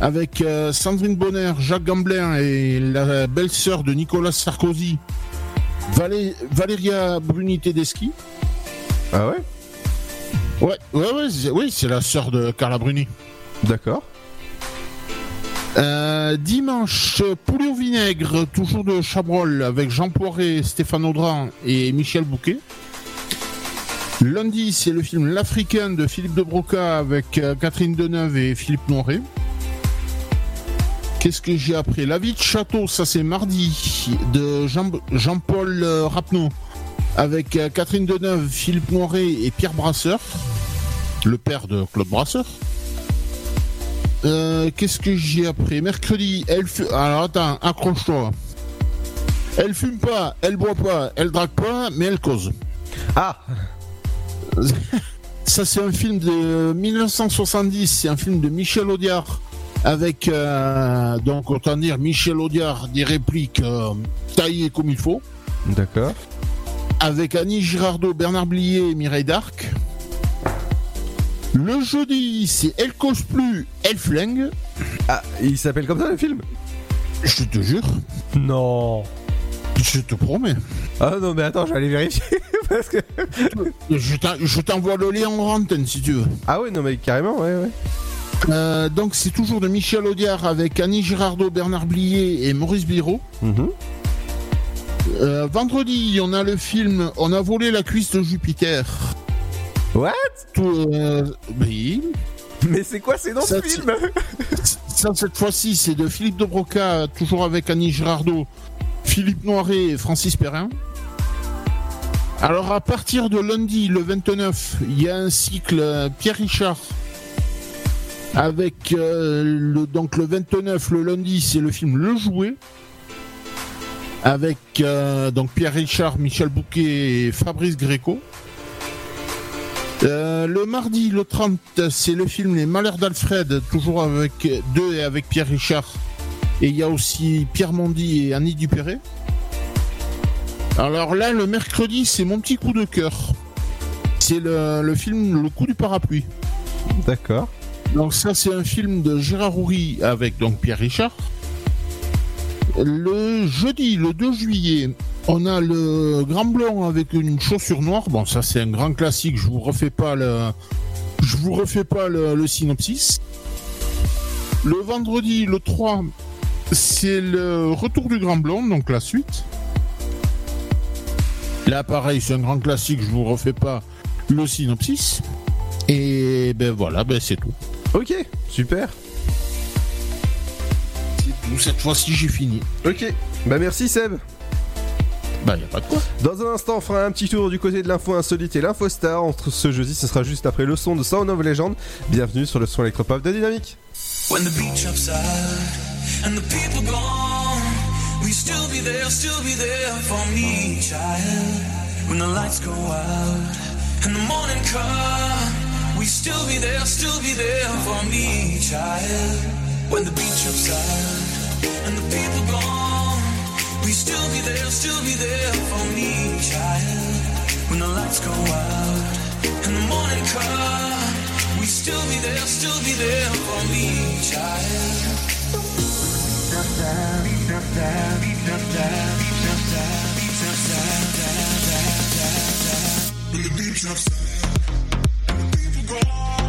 avec euh, Sandrine Bonner, Jacques Gamblin et la belle-sœur de Nicolas Sarkozy, Valé- Valéria Bruni Tedeschi.
Ah ouais?
Ouais, ouais, oui, c'est la sœur de Carla Bruni.
D'accord.
Euh, dimanche, poulet au vinaigre, toujours de Chabrol, avec Jean Poiret, Stéphane Audran et Michel Bouquet. Lundi, c'est le film L'Africain de Philippe de Broca avec euh, Catherine Deneuve et Philippe Noiret. Qu'est-ce que j'ai après La vie de château, ça c'est mardi, de Jean- Jean-Paul euh, Rapneau, avec euh, Catherine Deneuve, Philippe Noiret et Pierre Brasseur, le père de Claude Brasseur. Euh, Qu'est-ce que j'ai après Mercredi, elle fume. Alors attends, accroche-toi. Elle fume pas, elle boit pas, elle drague pas, mais elle cause.
Ah
Ça, c'est un film de 1970. C'est un film de Michel Audiard. Avec, euh, donc, autant dire, Michel Audiard, des répliques euh, taillées comme il faut.
D'accord.
Avec Annie Girardot, Bernard Blier et Mireille Darc. Le jeudi, c'est Elle cause plus, Elle flingue.
Ah, il s'appelle comme ça le film?
Je te jure.
Non.
Je te promets.
Ah non, mais attends, je vais aller vérifier parce que.
Je t'en- je t'envoie le lien en antenne si tu veux.
Ah ouais, non, mais carrément, ouais, ouais.
Euh, donc c'est toujours de Michel Audiard avec Annie Girardot, Bernard Blier et Maurice Biro.
Mhm.
Euh, vendredi, on a le film On a volé la cuisse de Jupiter.
What?
Tout, euh, oui.
Mais c'est quoi ces noms de film?
Ça, cette fois-ci, c'est de Philippe de Broca, toujours avec Annie Girardot, Philippe Noiret et Francis Perrin. Alors, à partir de lundi, le 29, il y a un cycle Pierre Richard. Avec euh, le, donc le 29, le lundi, c'est le film Le Jouet. Avec euh, donc Pierre Richard, Michel Bouquet et Fabrice Gréco. Euh, le mardi, le 30, c'est le film Les Malheurs d'Alfred, toujours avec deux et avec Pierre Richard. Et il y a aussi Pierre Mondy et Annie Dupéré. Alors là, le mercredi, c'est mon petit coup de cœur. C'est le, le film Le coup du parapluie.
D'accord.
Donc ça, c'est un film de Gérard Houry avec donc Pierre Richard. Le jeudi, le 2 juillet, on a le Grand Blanc avec une chaussure noire. Bon, ça c'est un grand classique. Je vous refais pas le, je vous refais pas le, synopsis. Le vendredi, le 3, c'est le retour du Grand Blanc, donc la suite. Là, pareil, c'est un grand classique. Je vous refais pas le synopsis. Et ben voilà, ben c'est tout.
Ok, super.
Cette fois-ci, j'ai fini.
Ok, bah merci Seb.
Bah, y a pas de quoi.
Dans un instant, on fera un petit tour du côté de l'info insolite et l'info star. Entre ce jeudi, ce sera juste après le son de Sound of Legend. Bienvenue sur le son électropop de Dynamique.
When the beach upside and the people gone, we still be there, still be there for me, child. When the lights go out and the morning come, we still be there, still be there for me, child. When the beach upside and the people gone, we still be there, still be there for me, child. When the lights go out and the morning come, we still be there, still be there for me, child. When the beach upside When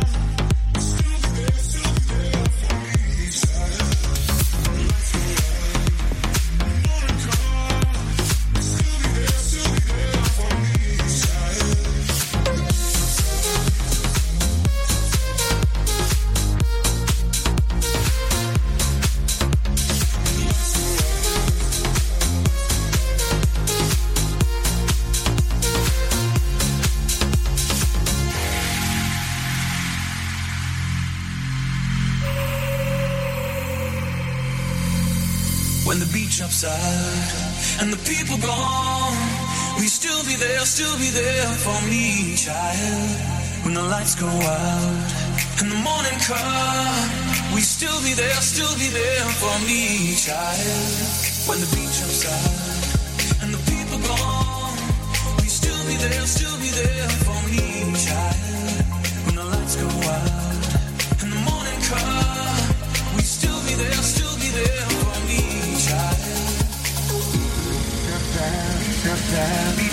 upside and the people gone, we still be there, still be there for me, child. When the lights go out and the morning come, we still be there, still be there for me, child. When the beach upside and the people gone, we still be there, still be there for me, child. When the lights go out and the morning come, we still be there, still be there
Le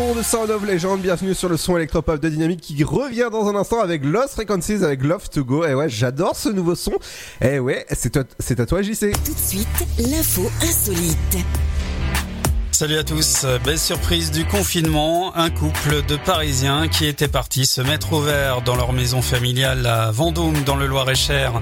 son de Sound of Legend, bienvenue sur le son électropop de Dynamique qui revient dans un instant avec Lost Frequencies avec Love to Go. Et ouais, j'adore ce nouveau son. Et ouais, c'est c'est à toi JC.
Tout de suite, l'info insolite.
Salut à tous. Belle surprise du confinement. Un couple de Parisiens qui étaient partis se mettre au vert dans leur maison familiale à Vendôme dans le Loir-et-Cher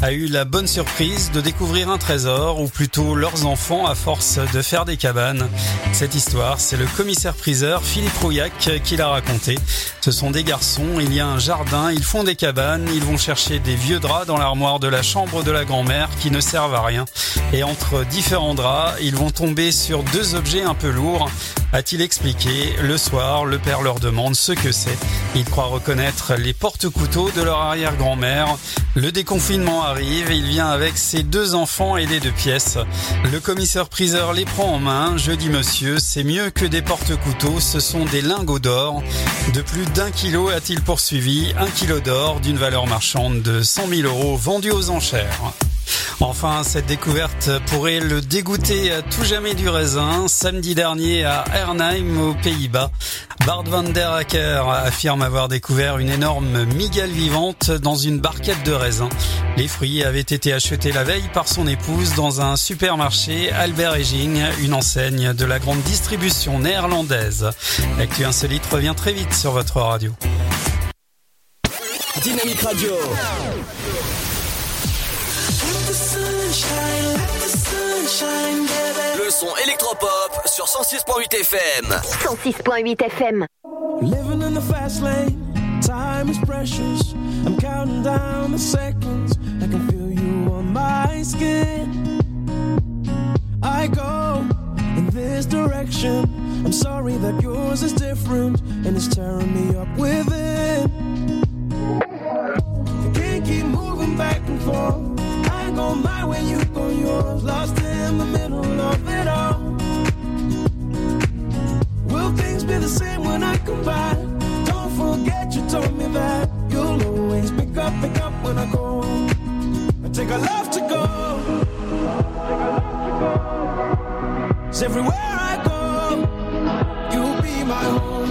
a eu la bonne surprise de découvrir un trésor ou plutôt leurs enfants à force de faire des cabanes. Cette histoire, c'est le commissaire priseur Philippe Rouillac qui l'a raconté. Ce sont des garçons, il y a un jardin, ils font des cabanes, ils vont chercher des vieux draps dans l'armoire de la chambre de la grand-mère qui ne servent à rien. Et entre différents draps, ils vont tomber sur deux objets un peu lourds. A-t-il expliqué Le soir, le père leur demande ce que c'est. Ils croient reconnaître les porte-couteaux de leur arrière-grand-mère. Le déconfinement arrive il vient avec ses deux enfants et les deux pièces. Le commissaire priseur les prend en main. Je dis monsieur, c'est mieux que des porte-couteaux, ce sont des lingots d'or. De plus d'un kilo a-t-il poursuivi un kilo d'or d'une valeur marchande de 100 000 euros vendus aux enchères. Enfin, cette découverte pourrait le dégoûter à tout jamais du raisin. Samedi dernier à Ernheim, aux Pays-Bas, Bart van der Acker affirme avoir découvert une énorme migale vivante dans une barquette de raisin. Les fruits avaient été achetés la veille par son épouse dans un supermarché Albert Heijn, une enseigne de la grande distribution néerlandaise. L'actu insolite revient très vite sur votre radio.
Dynamique Radio. Le son électropop sur 106.8 FM.
106.8 FM.
Living in the fast lane, time is precious. I'm counting down the seconds. I can feel you on my skin. I go in this direction. I'm sorry that yours is different and it's tearing me up within. I can't keep moving back and forth. Go my way, you go yours. Lost in the middle of it all.
Will things be the same when I come by. Don't forget you told me that you'll always pick up, pick up when I go. I take a love to go. It's everywhere I go, you'll be my home.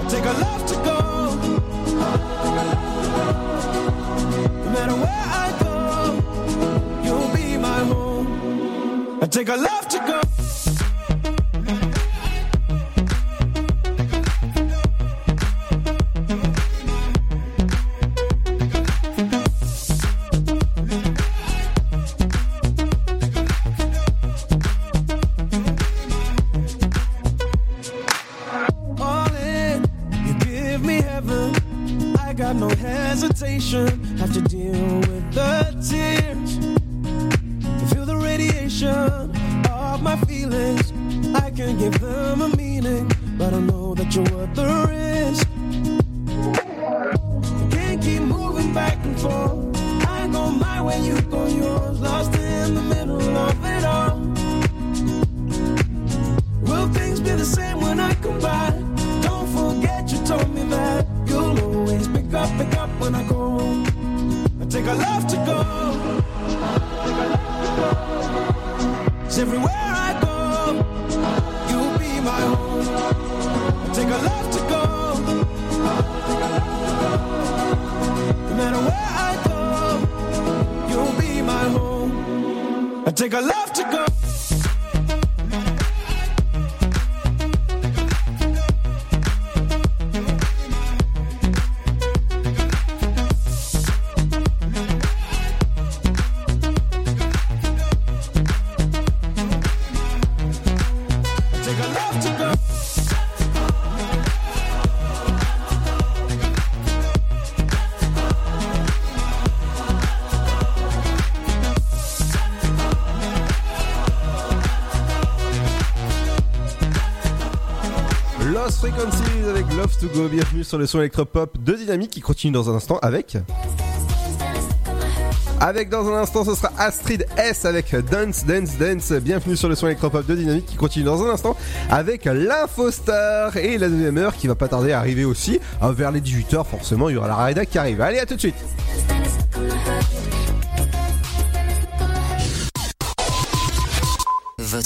I take a love to go. No matter where I take a love to go. Take a love to go. It's everywhere I go. You'll be my home. Take a love to go. No matter where I go, you'll be my home. I take a love
Bienvenue sur le son électropop de Dynamique qui continue dans un instant avec. Avec dans un instant, ce sera Astrid S avec Dance, Dance, Dance. Bienvenue sur le son électropop de Dynamique qui continue dans un instant avec l'Infostar et la deuxième heure qui va pas tarder à arriver aussi. Euh, Vers les 18h, forcément, il y aura la rédac qui arrive. Allez, à tout de suite.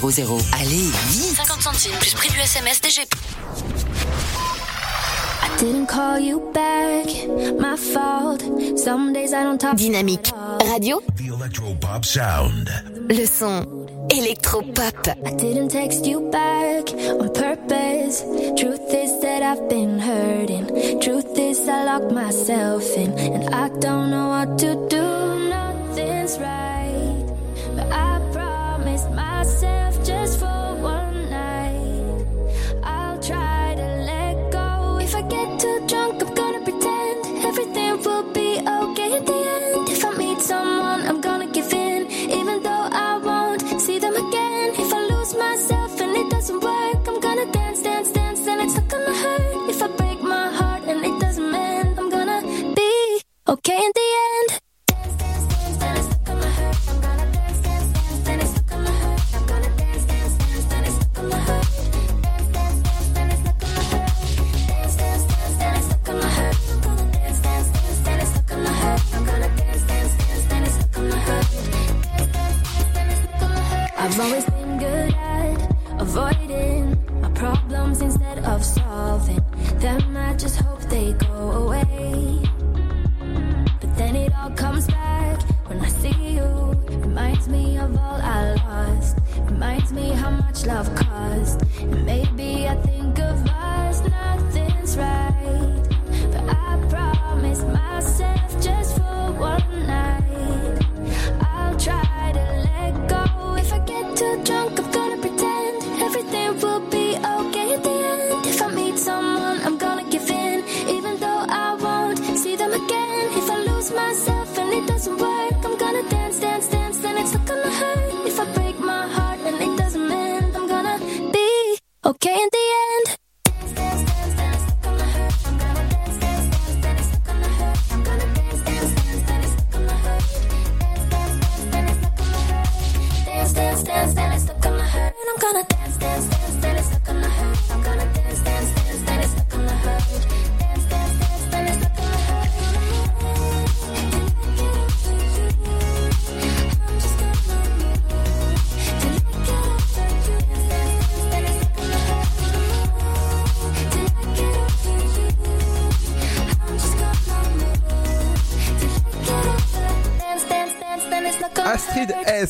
61000. Allez, vite
50 centimes plus prix du SMS DGP.
Didn't call you back, my fault. Some days I don't talk.
Dynamique Radio,
The Electropop Sound.
le son électropop.
I didn't text you back on purpose. Truth is that I've been hurting. Truth is I locked myself in, and I don't know what to do. Nothing's right, it's in the end. I've always been good at avoiding my problems instead of solving them. I just Reminds me how much love cost. Maybe I think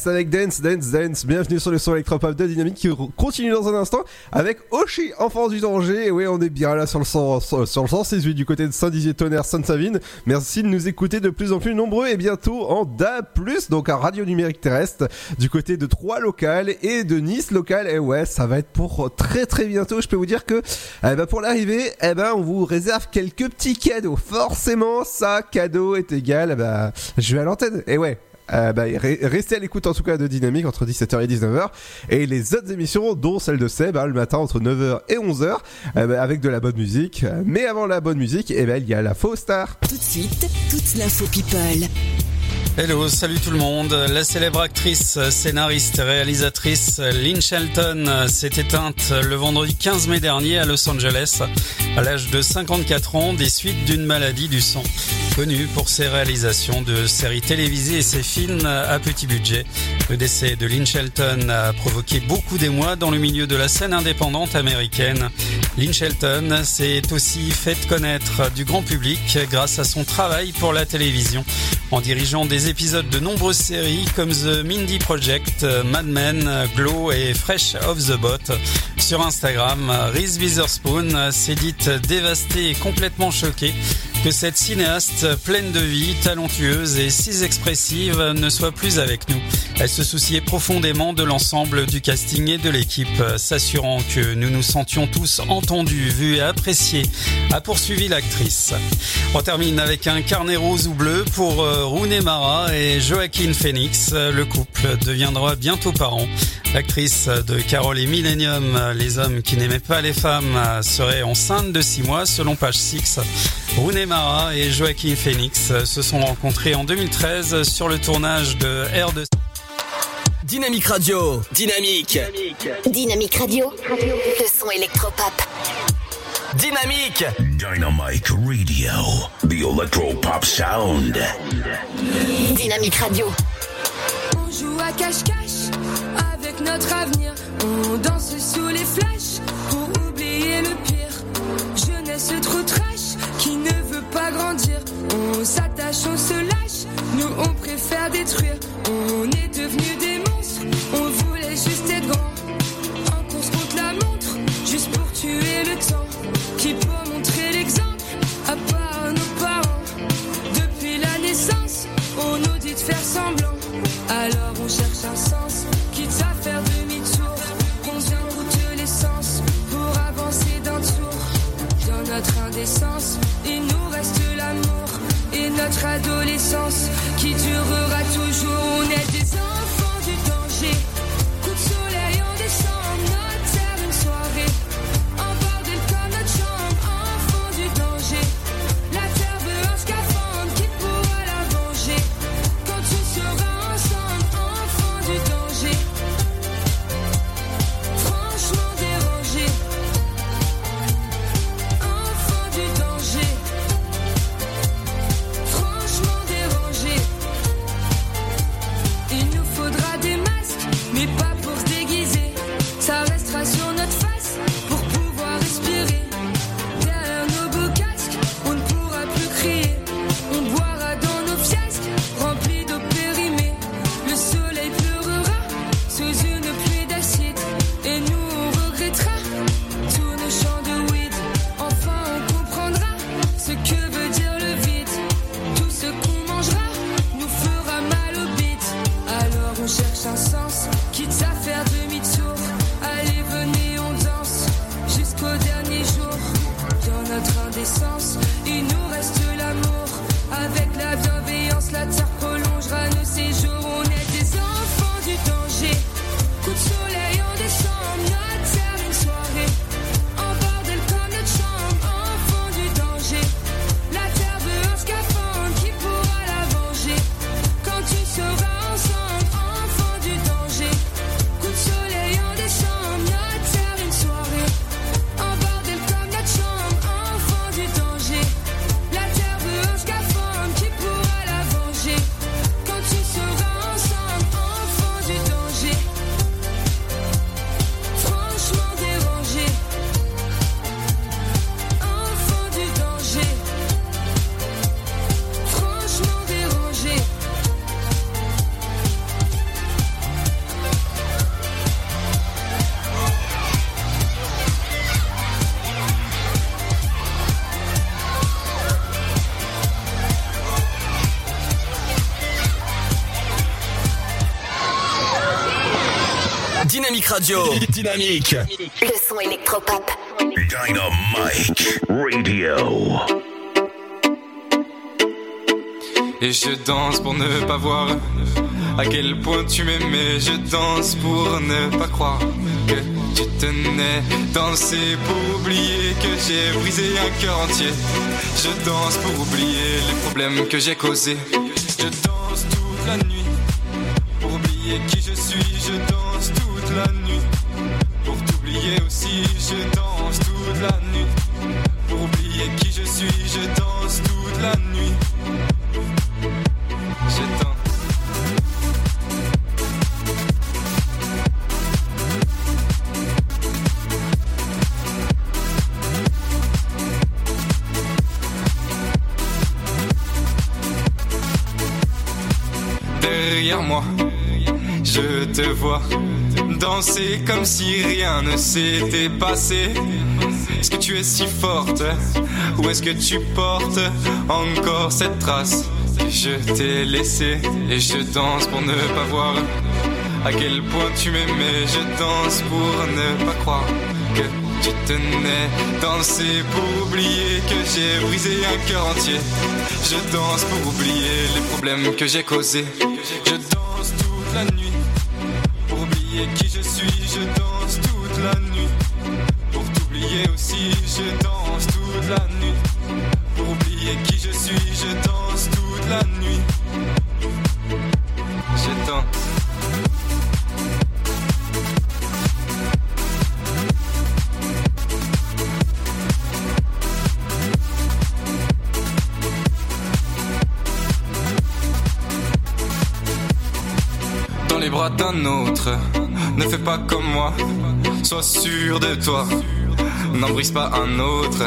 Avec Dance, Dance, Dance. Bienvenue sur le son électropop de Dynamique qui continue dans un instant avec Oshi, enfant du danger. Et oui, on est bien là sur le 100, sur sur le 168 du côté de Saint-Dizier-Tonnerre, Sainte-Savine. Merci de nous écouter de plus en plus nombreux et bientôt en DA+, donc en radio numérique terrestre, du côté de Troyes locales et de Nice locale. Et ouais, ça va être pour très très bientôt. Je peux vous dire que, eh ben, pour l'arrivée, eh ben, on vous réserve quelques petits cadeaux. Forcément, ça, cadeau est égal, ben, je vais à l'antenne. Et ouais, euh, bah, re- restez à l'écoute en tout cas de Dynamique entre 17h et 19h et les autres émissions dont celle de Seb hein, le matin entre 9h et 11h euh, bah, avec de la bonne musique. Mais avant la bonne musique eh ben, il y a la faux star.
Tout de suite, toute l'info people.
Hello, salut tout le monde. La célèbre actrice, scénariste, réalisatrice Lynn Shelton s'est éteinte le vendredi 15 mai dernier à Los Angeles à l'âge de 54 ans des suites d'une maladie du sang. Connue pour ses réalisations de séries télévisées et ses films à petit budget, le décès de Lynn Shelton a provoqué beaucoup d'émoi dans le milieu de la scène indépendante américaine. Lynn Shelton s'est aussi fait connaître du grand public grâce à son travail pour la télévision, en dirigeant des épisodes de nombreuses séries comme The Mindy Project, Mad Men, Glow et Fresh Off the Boat. Sur Instagram, Reese Witherspoon s'est dite dévastée et complètement choquée que cette cinéaste pleine de vie, talentueuse et si expressive ne soit plus avec nous. Elle se souciait profondément de l'ensemble du casting et de l'équipe, s'assurant que nous nous sentions tous entendus, vus et appréciés, a poursuivi l'actrice. On termine avec un carnet rose ou bleu pour euh, Rooney Mara et Joaquin Phoenix. Le couple deviendra bientôt parents. L'actrice de Carole et Millennium, Les hommes qui n'aimaient pas les femmes, serait enceinte de 6 mois selon page 6. Rooney Mara et Joaquin Phoenix se sont rencontrés en 2013 sur le tournage de Air de
Dynamique Radio. Dynamique.
Dynamique Radio. Le son électropop.
Dynamique.
Dynamite Radio. The Electro Pop Sound.
Dynamique Radio.
On joue à cache-cache On danse sous les flashs pour oublier le pire. Jeunesse trop trash qui ne veut pas grandir. On s'attache, on se lâche. Nous, on préfère détruire. On est devenus des monstres. On voulait juste être grand. En course contre la montre, juste pour tuer le temps. Qui peut montrer l'exemple à part nos parents? Depuis la naissance, on nous dit de faire semblant. Alors on cherche un sens, notre indécence, il nous reste l'amour et notre adolescence qui durera toujours. On est des
Radio. Dynamique.
Le son électropop.
Dynamite Radio.
Et je danse pour ne pas voir à quel point tu m'aimais. Je danse pour ne pas croire que tu tenais. Danser pour oublier que j'ai brisé un cœur entier. Je danse pour oublier les problèmes que j'ai causés. Je danse toute la nuit comme si rien ne s'était passé. Est-ce que tu es si forte ou est-ce que tu portes encore cette trace? Je t'ai laissée et je danse pour ne pas voir à quel point tu m'aimais. Je danse pour ne pas croire que tu tenais. Danser pour oublier que j'ai brisé un cœur entier. Je danse pour oublier les problèmes que j'ai causés. Je danse toute la nuit oublier qui je suis. Je danse toute la nuit pour t'oublier aussi. Je danse toute la nuit pour oublier qui je suis. Je danse toute la nuit. Je danse. dans les bras d'un autre. Ne fais pas comme moi, sois sûr de toi. N'en brise pas un autre.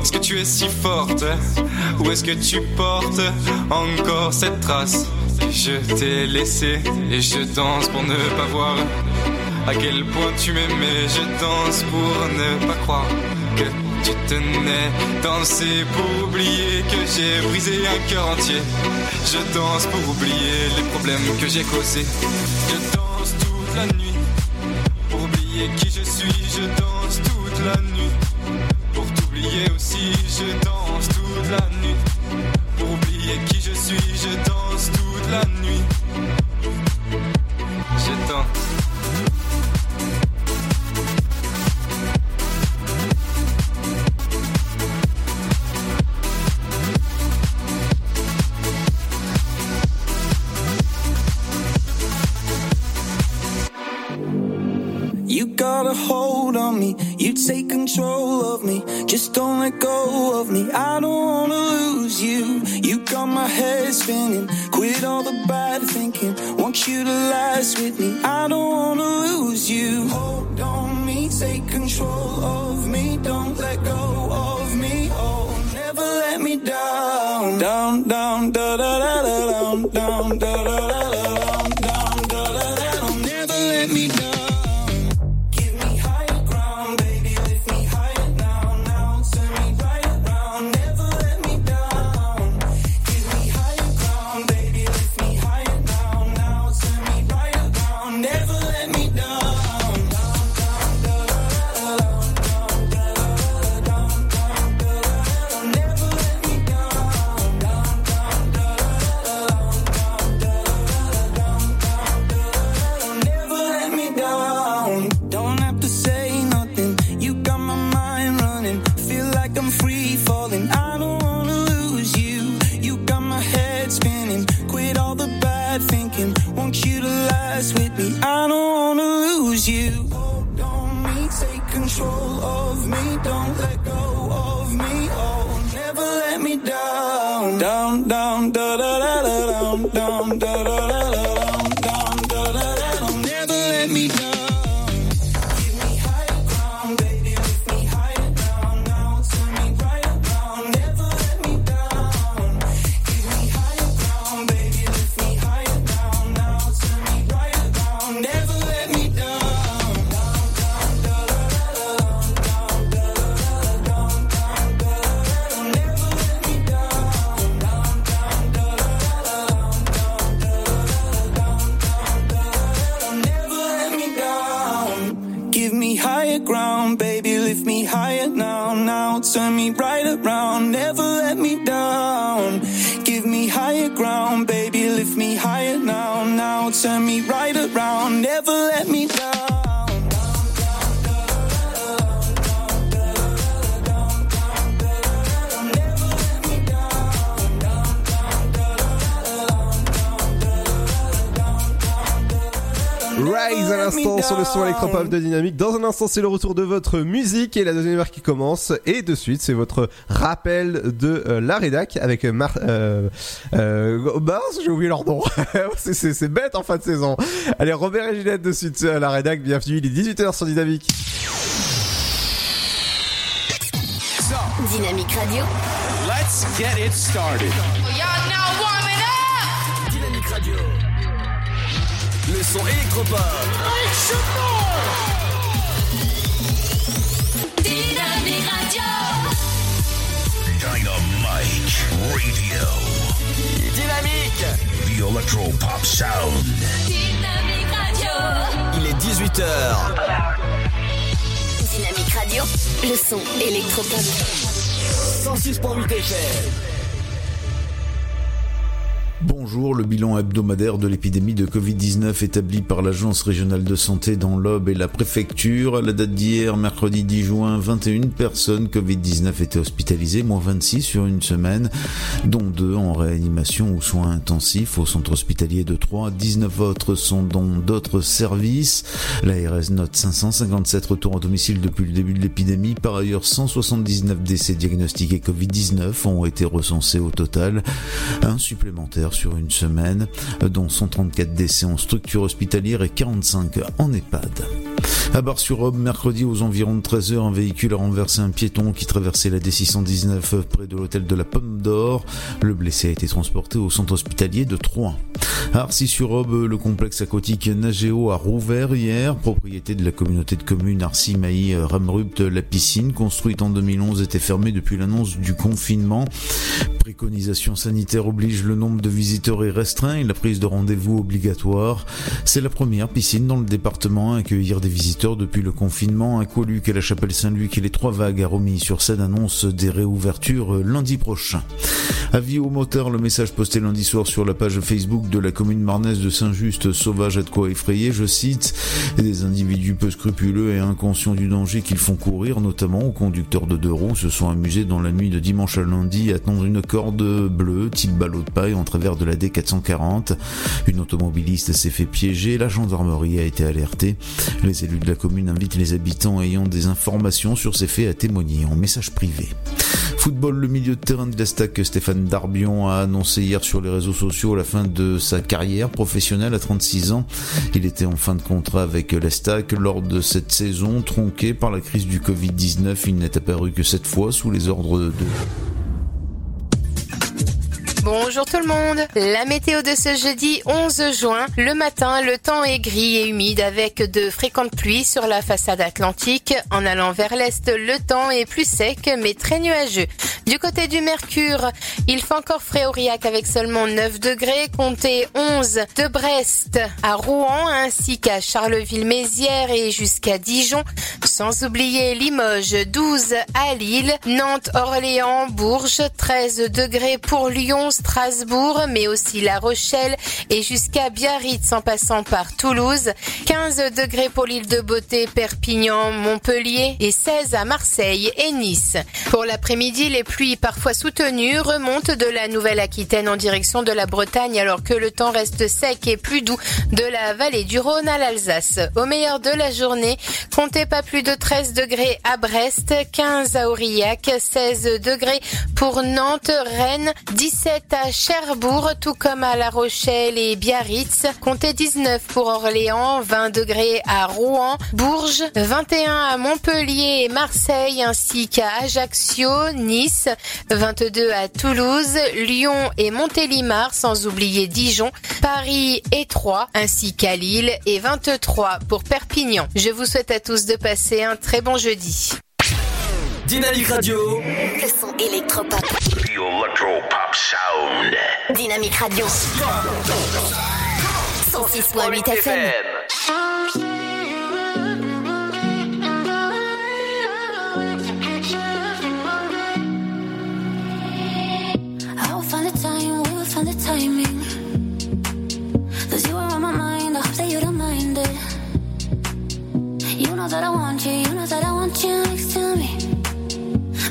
Est-ce que tu es si forte? Ou est-ce que tu portes encore cette trace? Je t'ai laissé et je danse pour ne pas voir à quel point tu m'aimais. Je danse pour ne pas croire que tu tenais. Danser pour oublier que j'ai brisé un cœur entier. Je danse pour oublier les problèmes que j'ai causés. Je danse toute la nuit qui je suis. Je danse toute la nuit pour t'oublier aussi. Je danse toute la nuit pour oublier qui je suis. Je danse toute la nuit.
Turn me right around, never let me down. Give me higher ground, baby, lift me higher now, now, turn me right around, never let me down.
À l'instant sur le son électropop de Dynamique. Dans un instant, c'est le retour de votre musique et la deuxième heure qui commence. Et de suite, c'est votre rappel de euh, la rédac avec Mar... Euh, euh, bah, j'ai oublié leur nom. c'est, c'est, c'est bête en fin de saison. Allez, Robert et Ginette de suite à la rédac. Bienvenue, il est 18h sur Dynamique.
Dynamique Radio.
Let's get it started. Son électropop.
Dynamique Radio.
Dynamite Radio.
Dynamique.
The Electro Pop Sound.
Dynamique Radio.
Il est 18h.
Dynamique Radio. Le son électropop.
106.8 FM.
Bonjour, le bilan hebdomadaire de l'épidémie de Covid-19 établi par l'Agence régionale de santé dans l'Aube et la préfecture. À la date d'hier, mercredi 10 juin, 21 personnes Covid-19 étaient hospitalisées, moins 26 sur une semaine, dont deux en réanimation ou soins intensifs au centre hospitalier de Troyes. 19 autres sont dans d'autres services. L'ARS note 557 retours en domicile depuis le début de l'épidémie. Par ailleurs, 179 décès diagnostiqués Covid-19 ont été recensés au total. Un supplémentaire sur une semaine, dont 134 décès en structure hospitalière et 45 en EHPAD. À Bar-sur-Aube, mercredi aux environs de 13h, un véhicule a renversé un piéton qui traversait la D619 près de l'hôtel de la Pomme d'Or. Le blessé a été transporté au centre hospitalier de Troyes. À Arcy-sur-Aube, le complexe aquatique Nagéo a rouvert hier, propriété de la communauté de communes Arcy-Mailly-Ramrupt. La piscine, construite en 2011, était fermée depuis l'annonce du confinement. Préconisation sanitaire oblige le nombre de visiteurs est restreint et la prise de rendez-vous obligatoire. C'est la première piscine dans le département à accueillir des visiteurs depuis le confinement. Aqualuc et la chapelle Saint-Luc et les Trois Vagues a remis sur scène annonce des réouvertures lundi prochain. Avis aux moteurs, le message posté lundi soir sur la page Facebook de la commune marnaise de Saint-Just, sauvage à de quoi effrayer, je cite, des individus peu scrupuleux et inconscients du danger qu'ils font courir, notamment aux conducteurs de deux roues, se sont amusés dans la nuit de dimanche à lundi à tendre une corde bleue type ballot de paille en de la D440. Une automobiliste s'est fait piéger, la gendarmerie a été alertée. Les élus de la commune invitent les habitants ayant des informations sur ces faits à témoigner en message privé. Football, le milieu de terrain de l'Estac, Stéphane Darbion a annoncé hier sur les réseaux sociaux la fin de sa carrière professionnelle à 36 ans. Il était en fin de contrat avec l'Estac lors de cette saison tronquée par la crise du Covid-19. Il n'est apparu que cette fois sous les ordres de
Bonjour tout le monde. La météo de ce jeudi 11 juin. Le matin, le temps est gris et humide avec de fréquentes pluies sur la façade atlantique. En allant vers l'est, le temps est plus sec mais très nuageux. Du côté du Mercure, il fait encore frais Aurillac avec seulement 9 degrés, comptez 11 de Brest à Rouen ainsi qu'à Charleville-Mézières et jusqu'à Dijon. Sans oublier Limoges, 12 à Lille, Nantes, Orléans, Bourges, 13 degrés pour Lyon, Strasbourg, mais aussi La Rochelle et jusqu'à Biarritz en passant par Toulouse, 15 degrés pour l'île de Beauté, Perpignan, Montpellier et 16 à Marseille et Nice. Pour l'après-midi, les pluies parfois soutenues remontent de la Nouvelle-Aquitaine en direction de la Bretagne alors que le temps reste sec et plus doux de la vallée du Rhône à l'Alsace. Au meilleur de la journée, comptez pas plus de 13 degrés à Brest, 15 à Aurillac, 16 degrés pour Nantes, Rennes, 17 à Cherbourg, tout comme à La Rochelle et Biarritz. Comptez 19 pour Orléans, 20 degrés à Rouen, Bourges, 21 à Montpellier et Marseille, ainsi qu'à Ajaccio, Nice, 22 à Toulouse, Lyon et Montélimar, sans oublier Dijon, Paris et Troyes, ainsi qu'à Lille et 23 pour Perpignan. Je vous souhaite à tous de passer un très bon jeudi.
Dynamique Radio.
Le son électropop.
Electropop sound.
Dynamique Radio. 106.8 FM. the time, we will find the timing. Cause you were on my mind, I hope that you don't mind it. You know that I want you, you know that I want you next me.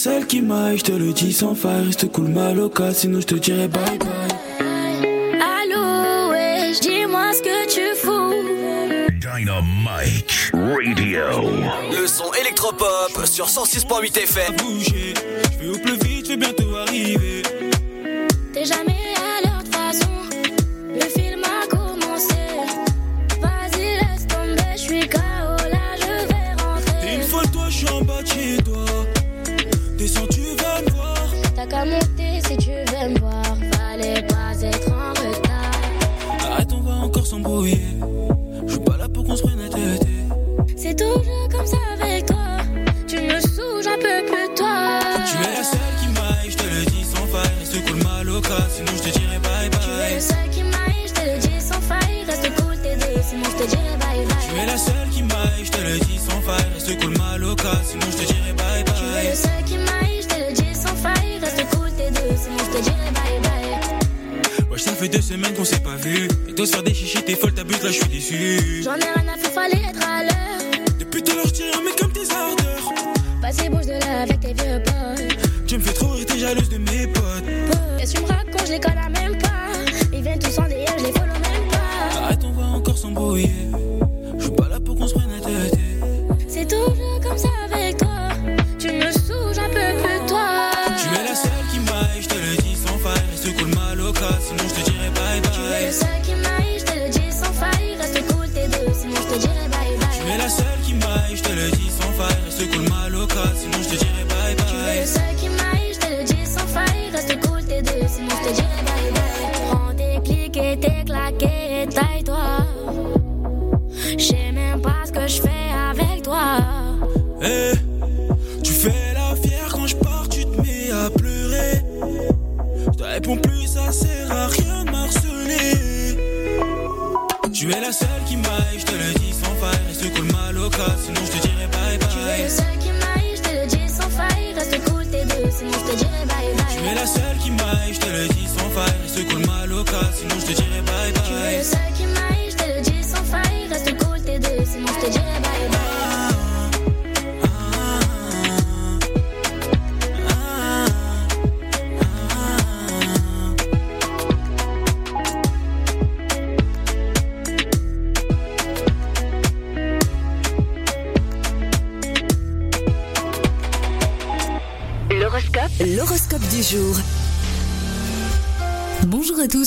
celle qui m'aille, je te le dis sans faille. Reste cool, ma loca, sinon je te dirai bye bye.
Allô, wesh, dis-moi ce que tu fous.
Dynamite Radio.
Le son électropop sur 106.8 FM.
Bouger.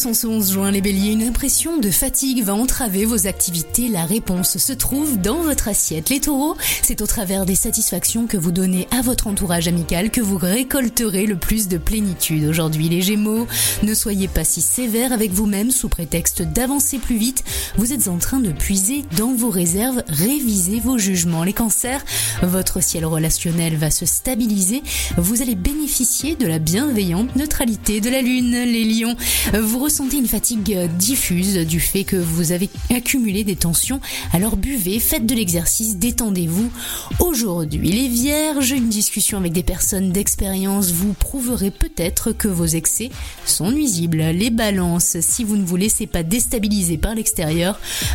En ce
11 juin, les béliers, une impression de fatigue va entraver vos activités. La réponse se trouve dans votre assiette. Les taureaux, c'est au travers des satisfactions que vous donnez à votre entourage amical que vous récolterez le plus de plénitude. Aujourd'hui, les gémeaux, ne soyez pas si sévères avec vous-même sous prétexte d'avancer plus vite. Vous êtes en train de puiser dans vos réserves, révisez vos jugements. Les cancers, votre ciel relationnel va se stabiliser. Vous allez bénéficier de la bienveillante neutralité de la lune. Les lions, vous ressentez une fatigue diffuse du fait que vous avez accumulé des tensions. Alors buvez, faites de l'exercice, détendez-vous. Aujourd'hui, les vierges, une discussion avec des personnes d'expérience vous prouverez peut-être que vos excès sont nuisibles. Les balances, si vous ne vous laissez pas déstabiliser par l'extérieur,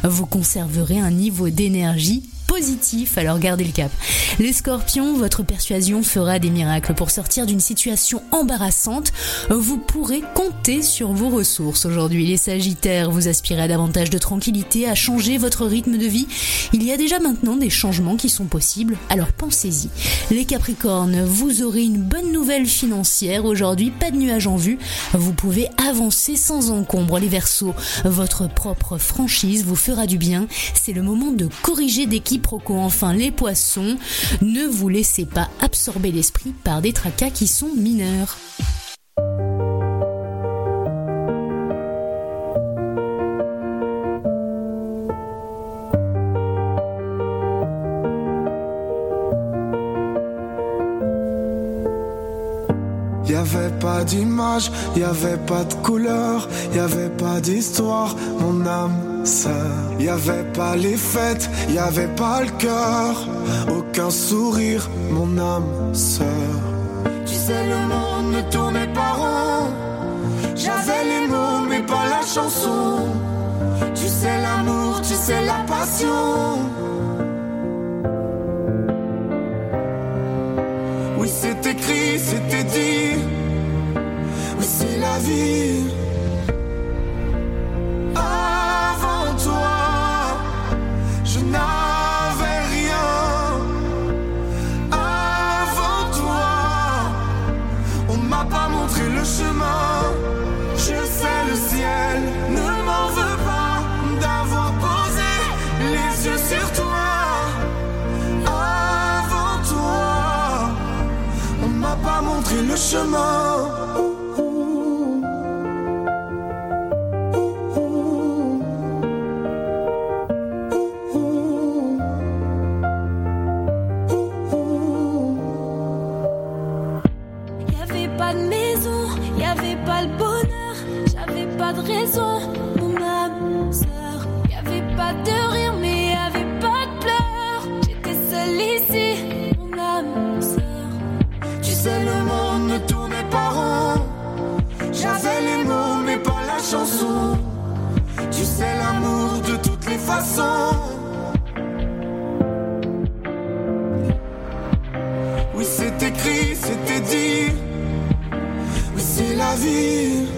vous conserverez un niveau d'énergie positif, alors gardez le cap. Les scorpions, votre persuasion fera des miracles pour sortir d'une situation embarrassante. Vous pourrez compter sur vos ressources aujourd'hui. Les sagittaires, vous aspirez à davantage de tranquillité, à changer votre rythme de vie. Il y a déjà maintenant des changements qui sont possibles, alors pensez-y. Les capricornes, vous aurez une bonne nouvelle financière aujourd'hui, pas de nuages en vue. Vous pouvez avancer sans encombre. Les versos, votre propre franchise vous fera du bien. C'est le moment de corriger des quiproquos. Enfin, les poissons, ne vous laissez pas absorber l'esprit par des tracas qui sont mineurs.
Y avait pas d'image, y avait pas de couleur, y avait pas d'histoire, mon âme sœur. Y avait pas les fêtes, y avait pas le cœur, aucun sourire, mon âme sœur. Tu sais, le monde ne tournait pas rond. J'avais les mots, mais pas la chanson. Tu sais, l'amour, tu sais, la passion. Oui, c'est écrit, c'était dit. Oui, c'est la vie. Montré le Sais, l'amour de toutes les façons. Oui, c'est écrit, c'était dit. Oui, c'est la vie.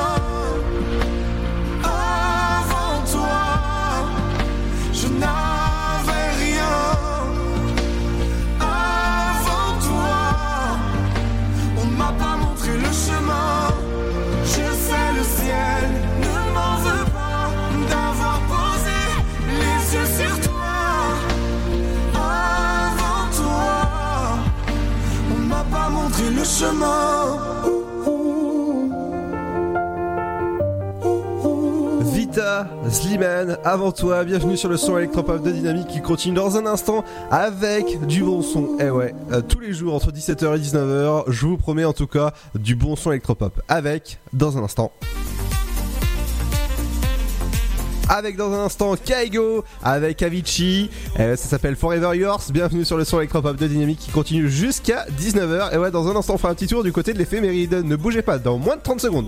avant toi,
bienvenue sur le son électropop de Dynamique qui continue dans un instant avec du bon son. Eh ouais, euh, tous les jours entre 17h et 19h, je vous promets en tout cas du bon son électropop. Avec, dans un instant, avec dans un instant Kaigo, avec Avicii, Euh, ça s'appelle Forever Yours, bienvenue sur le son électropop de Dynamique qui continue jusqu'à 19h, et ouais dans un instant on fera un petit tour du côté de l'éphéméride, ne bougez pas, dans moins de 30 secondes.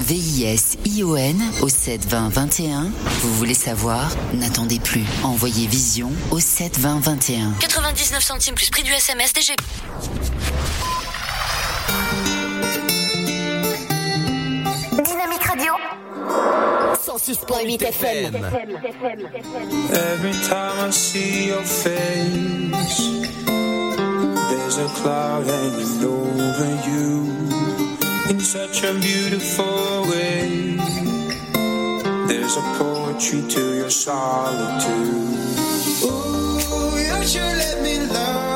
V-I-S-I-O-N au 72021. Vous voulez savoir? N'attendez plus. Envoyez Vision au 72021.
99 centimes plus prix du SMS DGP.
Dynamique Radio 106.8 FM.
Every time I see your face, there's a cloud hanging over you in such a beautiful way. There's a poetry to your solitude. Ooh, you should let me love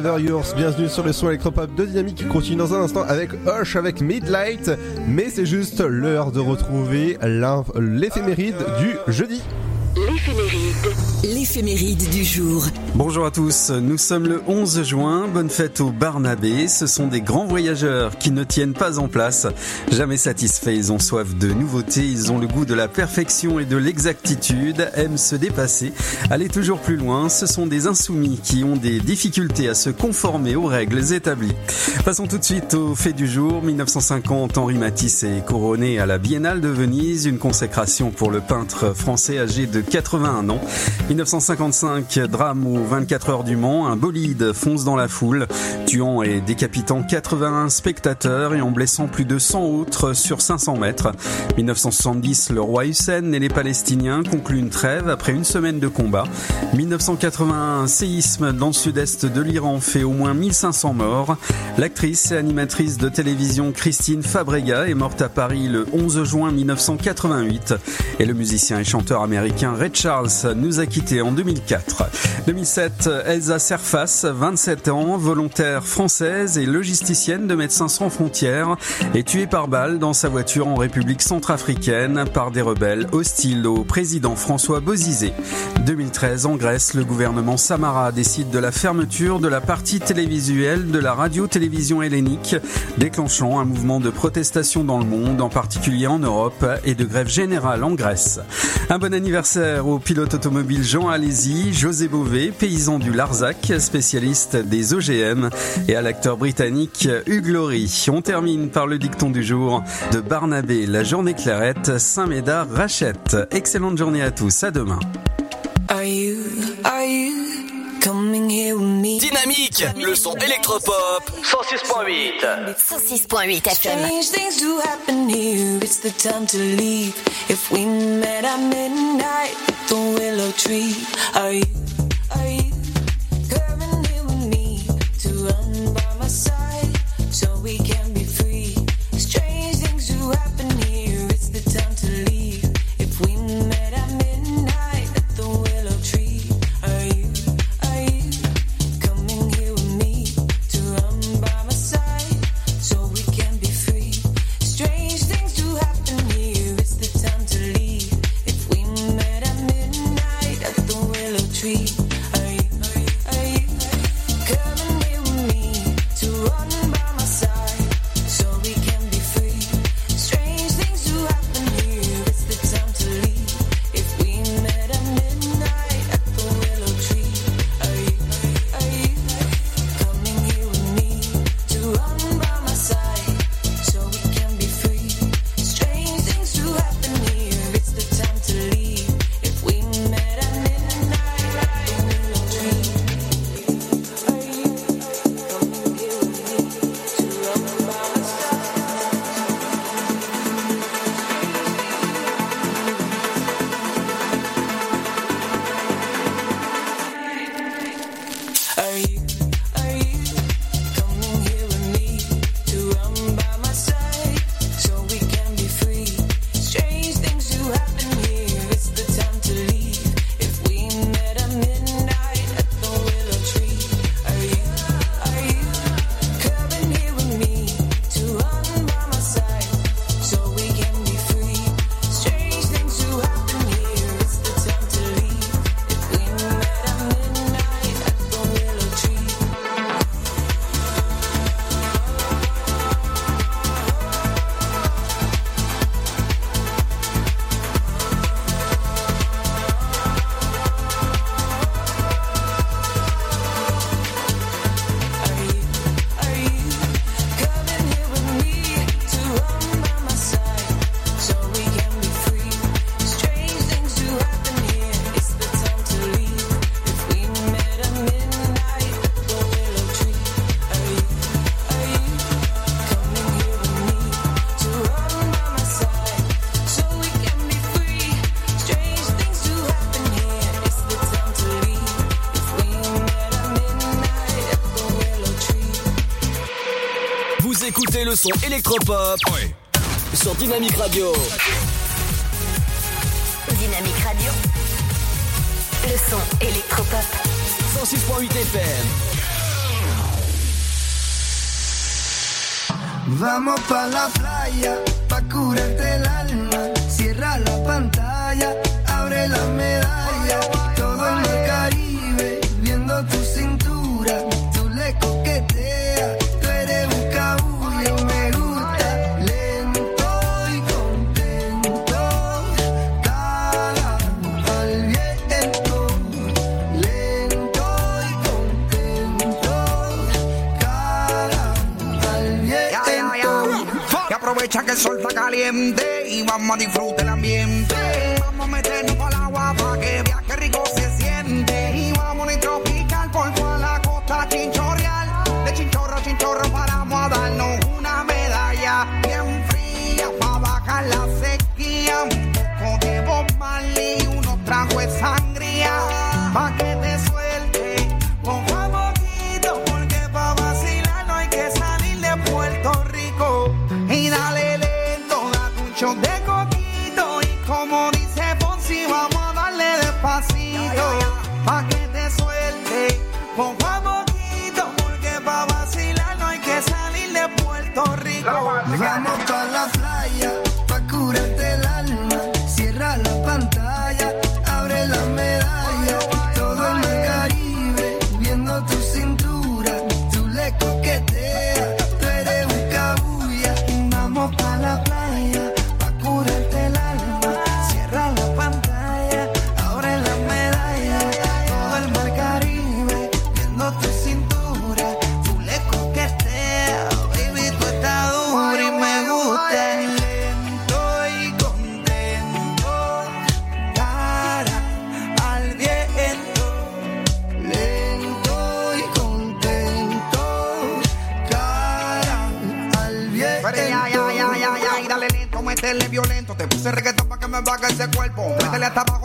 Bienvenue sur le son électropop de Dynamique qui continue dans un instant avec Hush, avec Midlight, mais c'est juste l'heure de retrouver l'éphéméride du jeudi.
L'éphéméride du jour.
Bonjour à tous, nous sommes le 11 juin, bonne fête aux Barnabé, ce sont des grands voyageurs qui ne tiennent pas en place, jamais satisfaits, ils ont soif de nouveautés, ils ont le goût de la perfection et de l'exactitude, aiment se dépasser, aller toujours plus loin, ce sont des insoumis qui ont des difficultés à se conformer aux règles établies. Passons tout de suite au fait du jour, 1950, Henri Matisse est couronné à la Biennale de Venise, une consécration pour le peintre français âgé de 81 ans. 1955, drame aux 24 heures du Mans, un bolide fonce dans la foule, tuant et décapitant 81 spectateurs et en blessant plus de 100 autres sur 500 mètres. 1970, le roi Hussein et les Palestiniens concluent une trêve après une semaine de combat. 1981, un séisme dans le sud-est de l'Iran fait au moins 1500 morts. L'actrice et animatrice de télévision Christine Fabrega est morte à Paris le 11 juin 1988 et le musicien et chanteur américain Ray Charles nous a quittés en 2004. 2007, Elsa Serfas, 27 ans, volontaire française et logisticienne de Médecins sans frontières, est tuée par balle dans sa voiture en République centrafricaine par des rebelles hostiles au président François Bozizé. 2013, en Grèce, le gouvernement Samara décide de la fermeture de la partie télévisuelle de la radio-télévision hellénique, déclenchant un mouvement de protestation dans le monde, en particulier en Europe, et de grève générale en Grèce. Un bon anniversaire au pilote automobile Jean Alési, José Bové, paysan du Larzac, spécialiste des OGM, et à l'acteur britannique Hugh Laurie. On termine par le dicton du jour de Barnabé, la journée clarette, Saint-Médard, Rachette. Excellente journée à tous, à demain.
Are you, are you coming here with me?
Dynamique, le son électropop 106.8.
106.8 FM.
Strange things do happen here. It's the time to leave. If we met at midnight the willow tree, are you,
le son électropop sur Dynamique Radio.
Dynamique Radio. Le son électropop.
106.8 FM.
Vamos pa la playa, pa curarte el alma. Cierra la pantalla, abre la medalla.
Caliente y vamos a disfrutar el ambiente.
una playa.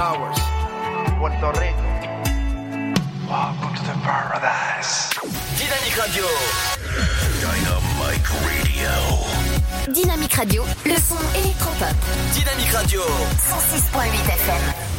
Powers. Puerto Rico. Welcome to paradise.
Dynamique Radio. Dynamique Radio.
Dynamique Radio, le son électropop.
Dynamique Radio.
106.8 FM.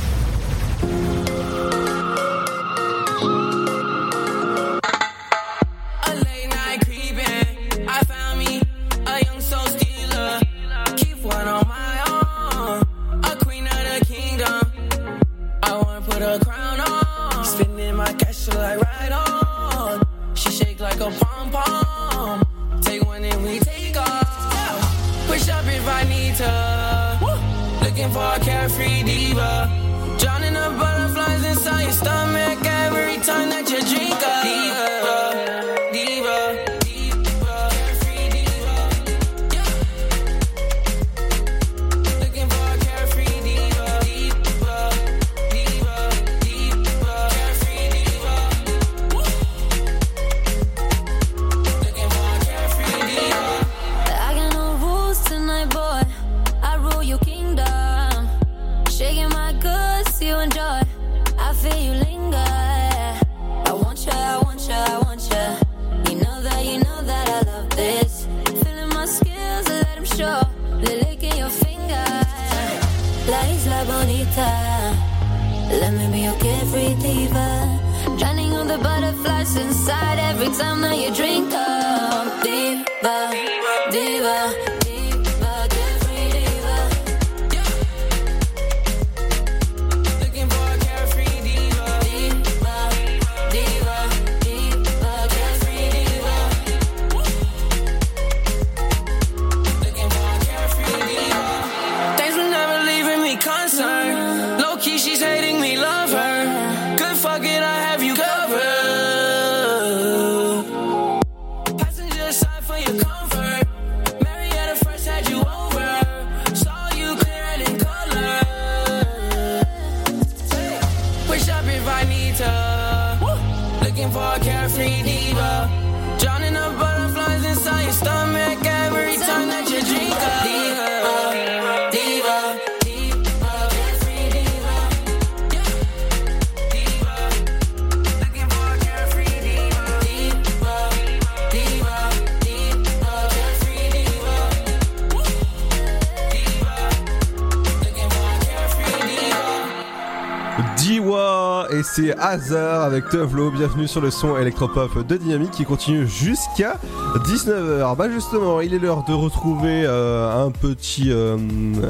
C'est Hazard avec Tevlo. Bienvenue sur le son électropop de Dynamique qui continue jusqu'à 19h. Bah justement, il est l'heure de retrouver euh, un petit, euh,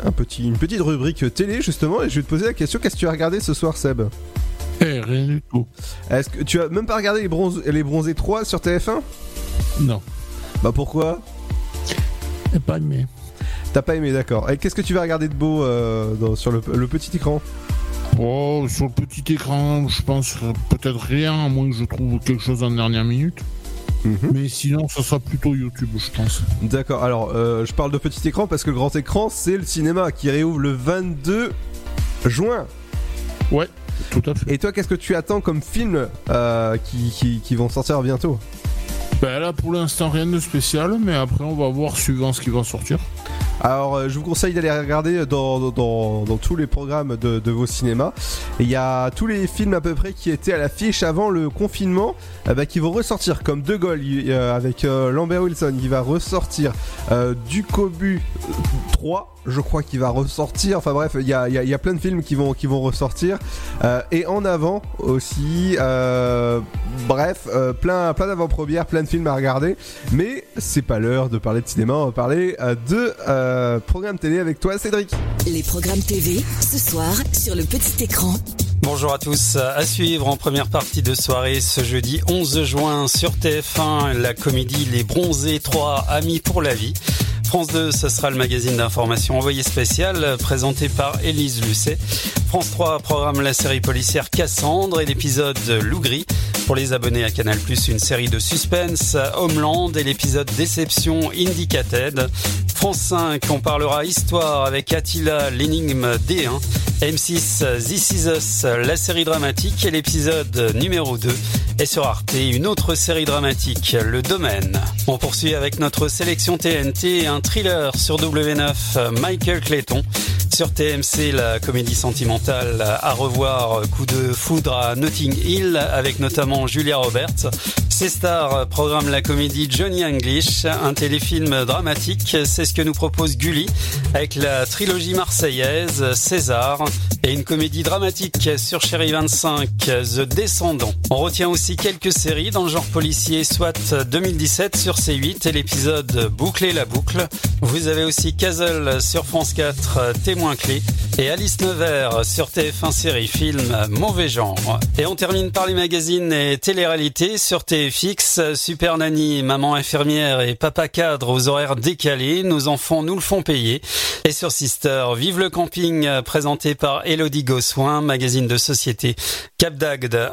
un petit, une petite rubrique télé justement. Et je vais te poser la question qu'est-ce que tu as regardé ce soir, Seb?
Eh, rien du tout.
Est-ce que tu as même pas regardé les, bronzes, les bronzés 3 sur TF1
Non.
Bah pourquoi?
J'ai pas aimé.
T'as pas aimé, d'accord. Et qu'est-ce que tu vas regarder de beau euh, dans- sur le, le petit écran?
Oh, sur le petit écran, je pense peut-être rien, à moins que je trouve quelque chose en dernière minute. Mais sinon, ça sera plutôt YouTube, je pense.
D'accord, alors euh, je parle de petit écran parce que le grand écran c'est le cinéma qui réouvre le 22 juin.
Ouais, tout à fait.
Et toi, qu'est-ce que tu attends comme film euh, qui, qui, qui vont sortir bientôt?
Ben là, pour l'instant, rien de spécial, mais après, on va voir suivant ce qui va sortir.
Alors, euh, je vous conseille d'aller regarder dans, dans, dans- tous les programmes de, vos cinémas. Il y a tous les films à peu près qui étaient à l'affiche avant le confinement euh, bah, qui vont ressortir, comme De Gaulle euh, avec Lambert Wilson, il va ressortir Du Cobu 3, je crois qu'il va ressortir. Enfin bref, il y a, il y a- il y a plein de films qui vont, qui vont ressortir. Euh, et en avant aussi, euh, bref, euh, plein, plein d'avant-premières, plein de films à regarder. Mais c'est pas l'heure de parler de cinéma, on va parler euh, de euh, programme télé avec toi, Cédric.
Les programmes TV, ce soir, sur le petit écran.
Bonjour à tous. À suivre en première partie de soirée ce jeudi 11 juin sur TF1, la comédie Les Bronzés 3 Amis pour la vie. France 2, ce sera le magazine d'information envoyé spécial euh, présenté par Élise Lucet. France 3 programme la série policière Cassandre et l'épisode Loup Gris. Pour les abonnés à Canal+, une série de suspense, Homeland et l'épisode Déception Indicated. France 5, on parlera histoire avec Attila, l'énigme D1. M6, This Is Us, la série dramatique et l'épisode numéro 2. Et sur Arte, une autre série dramatique, Le Domaine. On poursuit avec notre sélection TNT, thriller sur W9, Michael Clayton. Sur TMC, la comédie sentimentale à revoir, coup de foudre à Notting Hill, avec notamment Julia Roberts. C-Star programme la comédie Johnny English, un téléfilm dramatique, c'est ce que nous propose Gulli, avec la trilogie marseillaise, César, et une comédie dramatique sur Chéri 25, The Descendant. On retient aussi quelques séries dans le genre policier, soit 2017 sur C8 et l'épisode Boucler la boucle. Vous avez aussi Castle sur France 4, Témoin clé, et Alice Nevers sur TF1 série film Mauvais genre. Et on termine par les magazines et télé-réalités sur TFX, Super Nanny, Maman infirmière et Papa cadre aux horaires décalés, nos enfants nous le font payer. Et sur Sister, Vive le camping, présenté par Elodie Gossoin, magazine de société Cap d'Agde.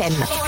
FM.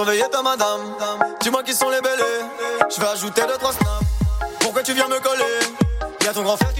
surveiller ta madame. Dis-moi qui sont les belles. Je vais ajouter deux, trois snaps. Pourquoi tu viens me coller? Y'a ton grand frère qui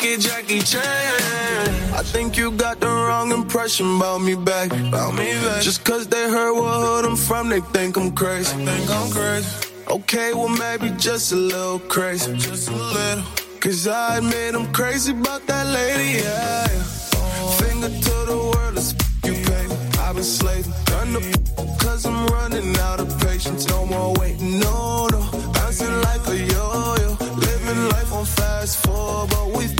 like Jackie Chan.
I think you got the wrong impression about me back, about me back. Just cause they heard what hood I'm from, they think I'm crazy. Think I'm crazy. Okay, well maybe just a little crazy, just a little. Cause I admit I'm crazy about that lady, yeah. Finger to the world, it's you baby. I've been slaving, done the cause I'm running out of patience. No more waiting, no, no. Bouncing like a yo-yo, living life on fast forward, but we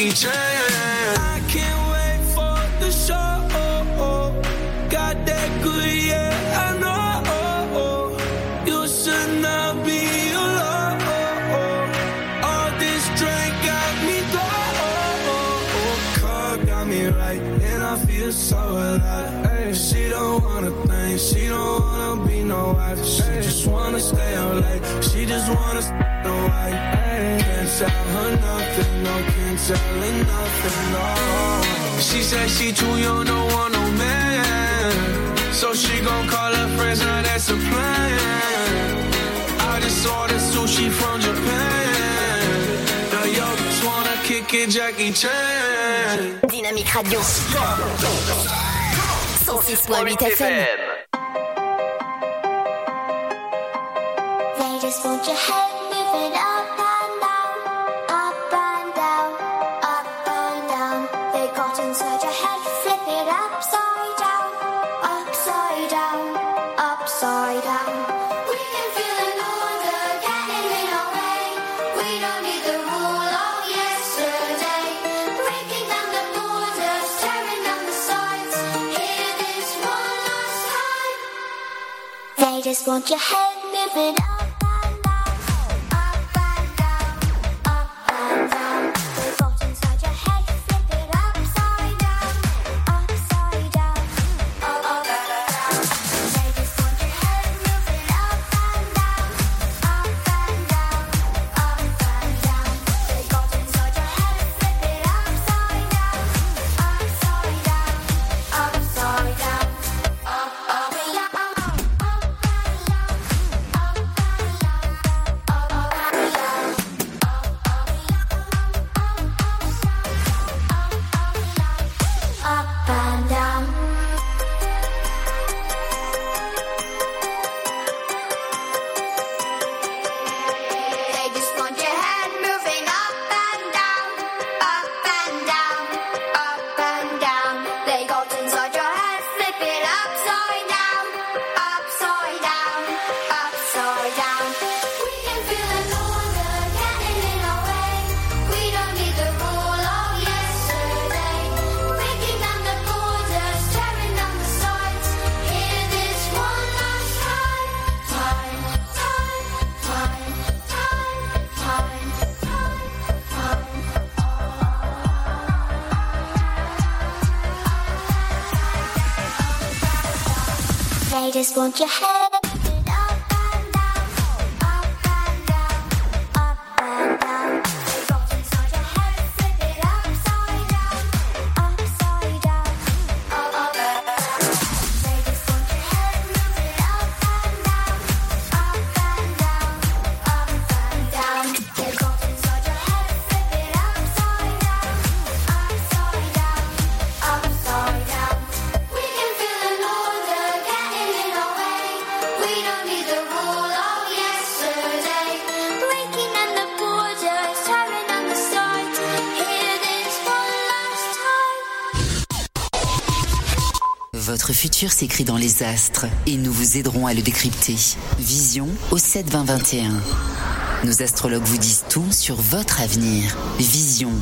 Jackie Chan. I can't wait for the show. Got that good, yeah, I know. You should not be alone. All this drink got me low. Car got me right, and I feel so alive. She don't wanna think, she don't wanna be no wife. She just wanna stay out late. She just wanna stay no wife. Can't tell her nothing, no, can't tell her nothing, no. She said she too young, don't want no man. So she gon' call her friends, now that's a plan. I just ordered sushi from Japan. Now yo, just wanna kick it, Jackie Chan.
Dynamique Radio. 106.8 FM.
They just want your head just want your head moving up. Up just want your head.
S'écrit dans les astres et nous vous aiderons à le décrypter. Vision au 7 20 21. Nos astrologues vous disent tout sur votre avenir. Vision,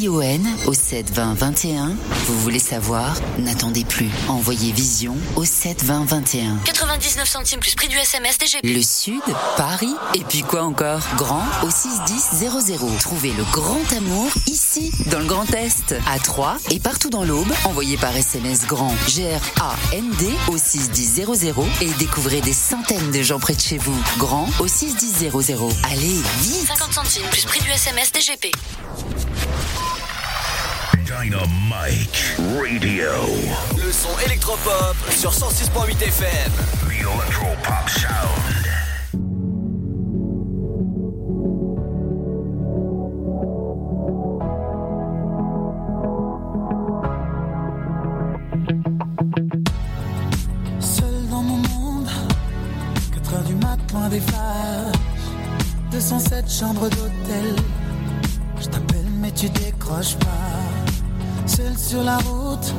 V-I-S-I-O-N au 7 20 21. Vous voulez savoir? N'attendez plus. Envoyez Vision au 7 20 21.
99 centimes plus prix du SMS DGP.
Le Sud, Paris, et puis quoi encore? Grand au 61000. Trouvez le grand amour ici, dans le Grand Est, à Troyes et partout dans l'Aube. Envoyez par SMS grand G-R-A-N-D au 61000 et découvrez des centaines de gens près de chez vous. Grand au 61000. Allez, vite
50 centimes plus prix du SMS DGP.
Dynamite Radio.
Le son électropop sur 106.8 FM.
The Electro Pop Sound.
Seul dans mon monde, 4 heures du mat, loin des flashs. 207 chambres d'hôtel. Je t'appelle, mais tu décroches pas. Seul sur la route,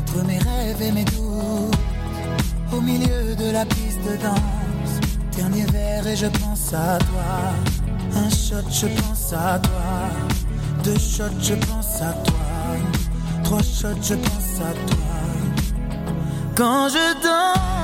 entre mes rêves et mes doutes. Au milieu de la piste de danse. Dernier verre et je pense à toi. Un shot, je pense à toi. Deux shots, je pense à toi. Trois shots, je pense à toi. Quand je danse,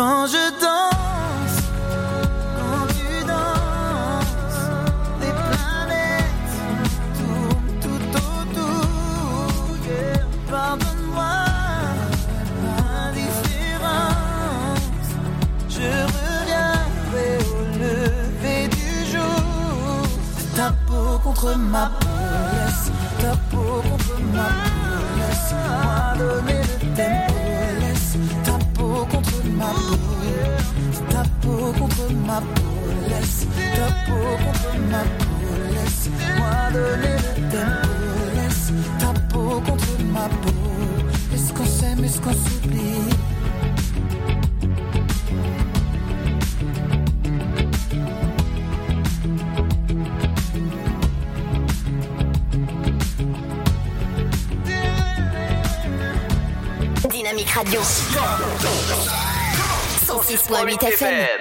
Quand je danse, quand tu danses, les planètes tournent tout autour. Pardonne-moi l'indifférence. Je reviendrai au lever du jour. Ta peau contre ma peau, ma laisse ta peau contre ma peau, laisse-moi donner le tempo, laisse ta peau contre ma peau. Est-ce qu'on s'aime, est-ce qu'on s'oublie?
Dynamique Radio. 106.8 FM.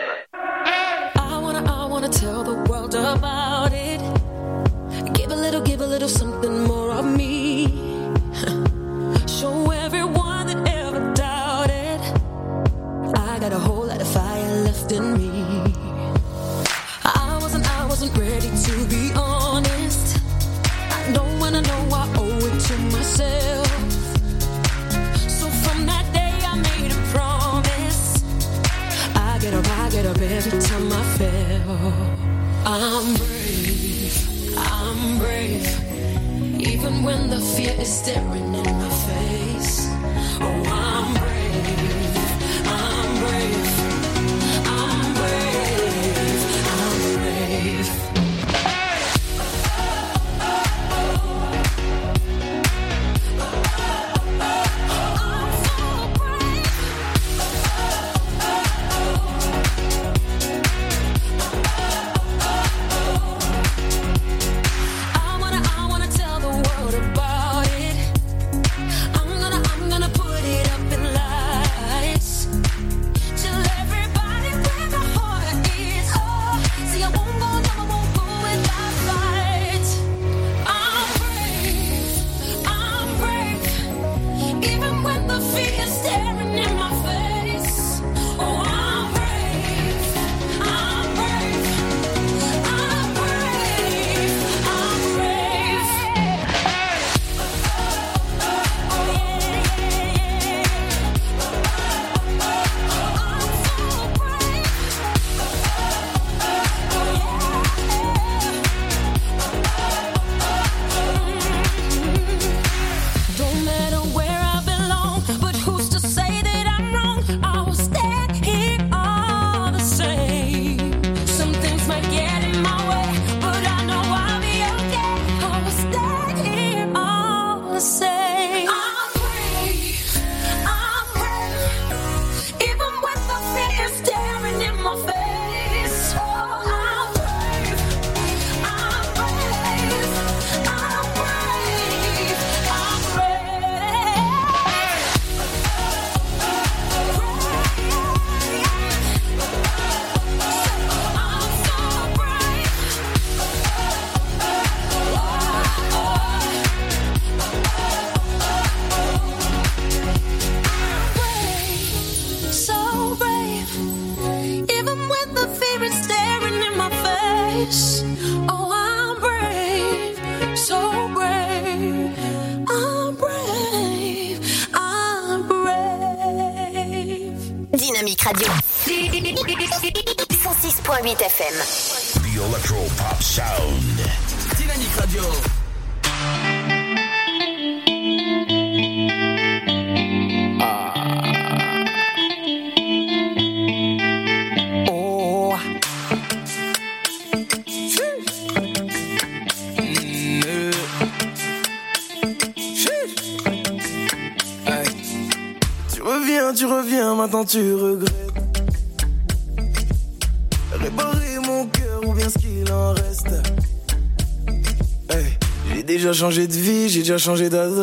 changé de vie, j'ai déjà changé d'adresse.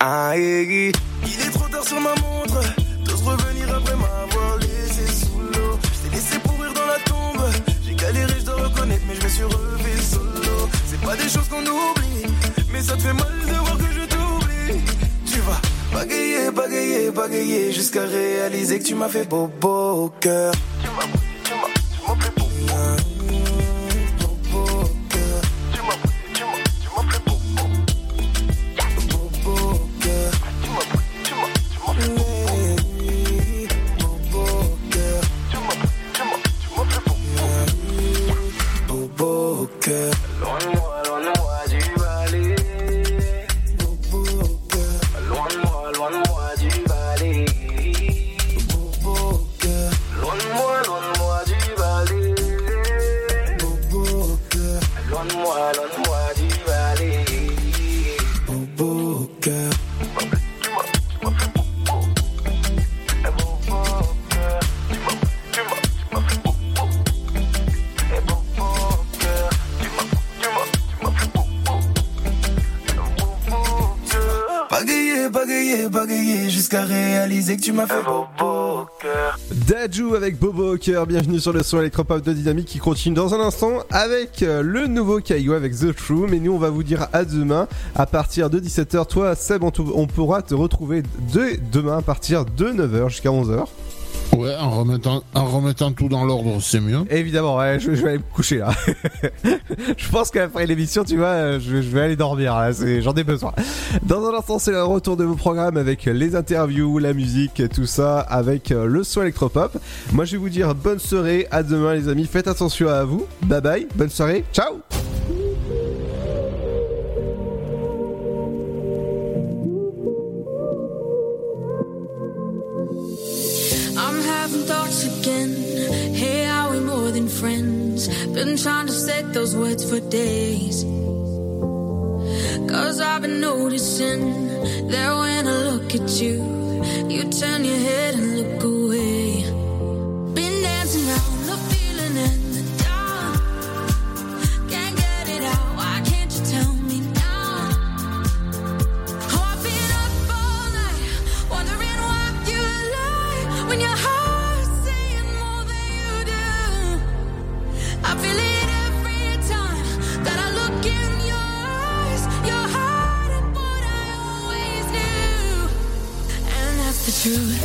aïe. Il est trop tard sur ma montre, d'ose revenir après m'avoir laissé sous l'eau. Je laissé pourrir dans la tombe, j'ai galéré, je dois reconnaître, mais je me suis relevé solo. C'est pas des choses qu'on oublie, mais ça te fait mal de voir que je t'oublie. Tu vas bagayer, bagayer, bagayer, jusqu'à réaliser que tu m'as fait beau, beau cœur. Tu
Bienvenue sur le son électropop de Dynamique qui continue dans un instant avec euh, le nouveau caillou avec The True. Mais nous, on va vous dire à demain à partir de 17h. Toi, Seb, on, on pourra te retrouver dès demain à partir de 9h jusqu'à 11h.
Ouais, en remettant, tout dans l'ordre, c'est mieux.
Évidemment, je, vais aller me coucher là. je pense qu'après l'émission, tu vois, je, vais aller dormir j'en ai besoin. Dans un instant, c'est le retour de vos programmes avec les interviews, la musique, tout ça, avec euh, le son électropop. Moi, je vais vous dire bonne soirée, à demain les amis, faites attention à vous, bye bye, bonne soirée, ciao
some thoughts again. Hey, are we more than friends? Been trying to set those words for days. Cause I've been noticing that when I look at you, you turn your head and look away. The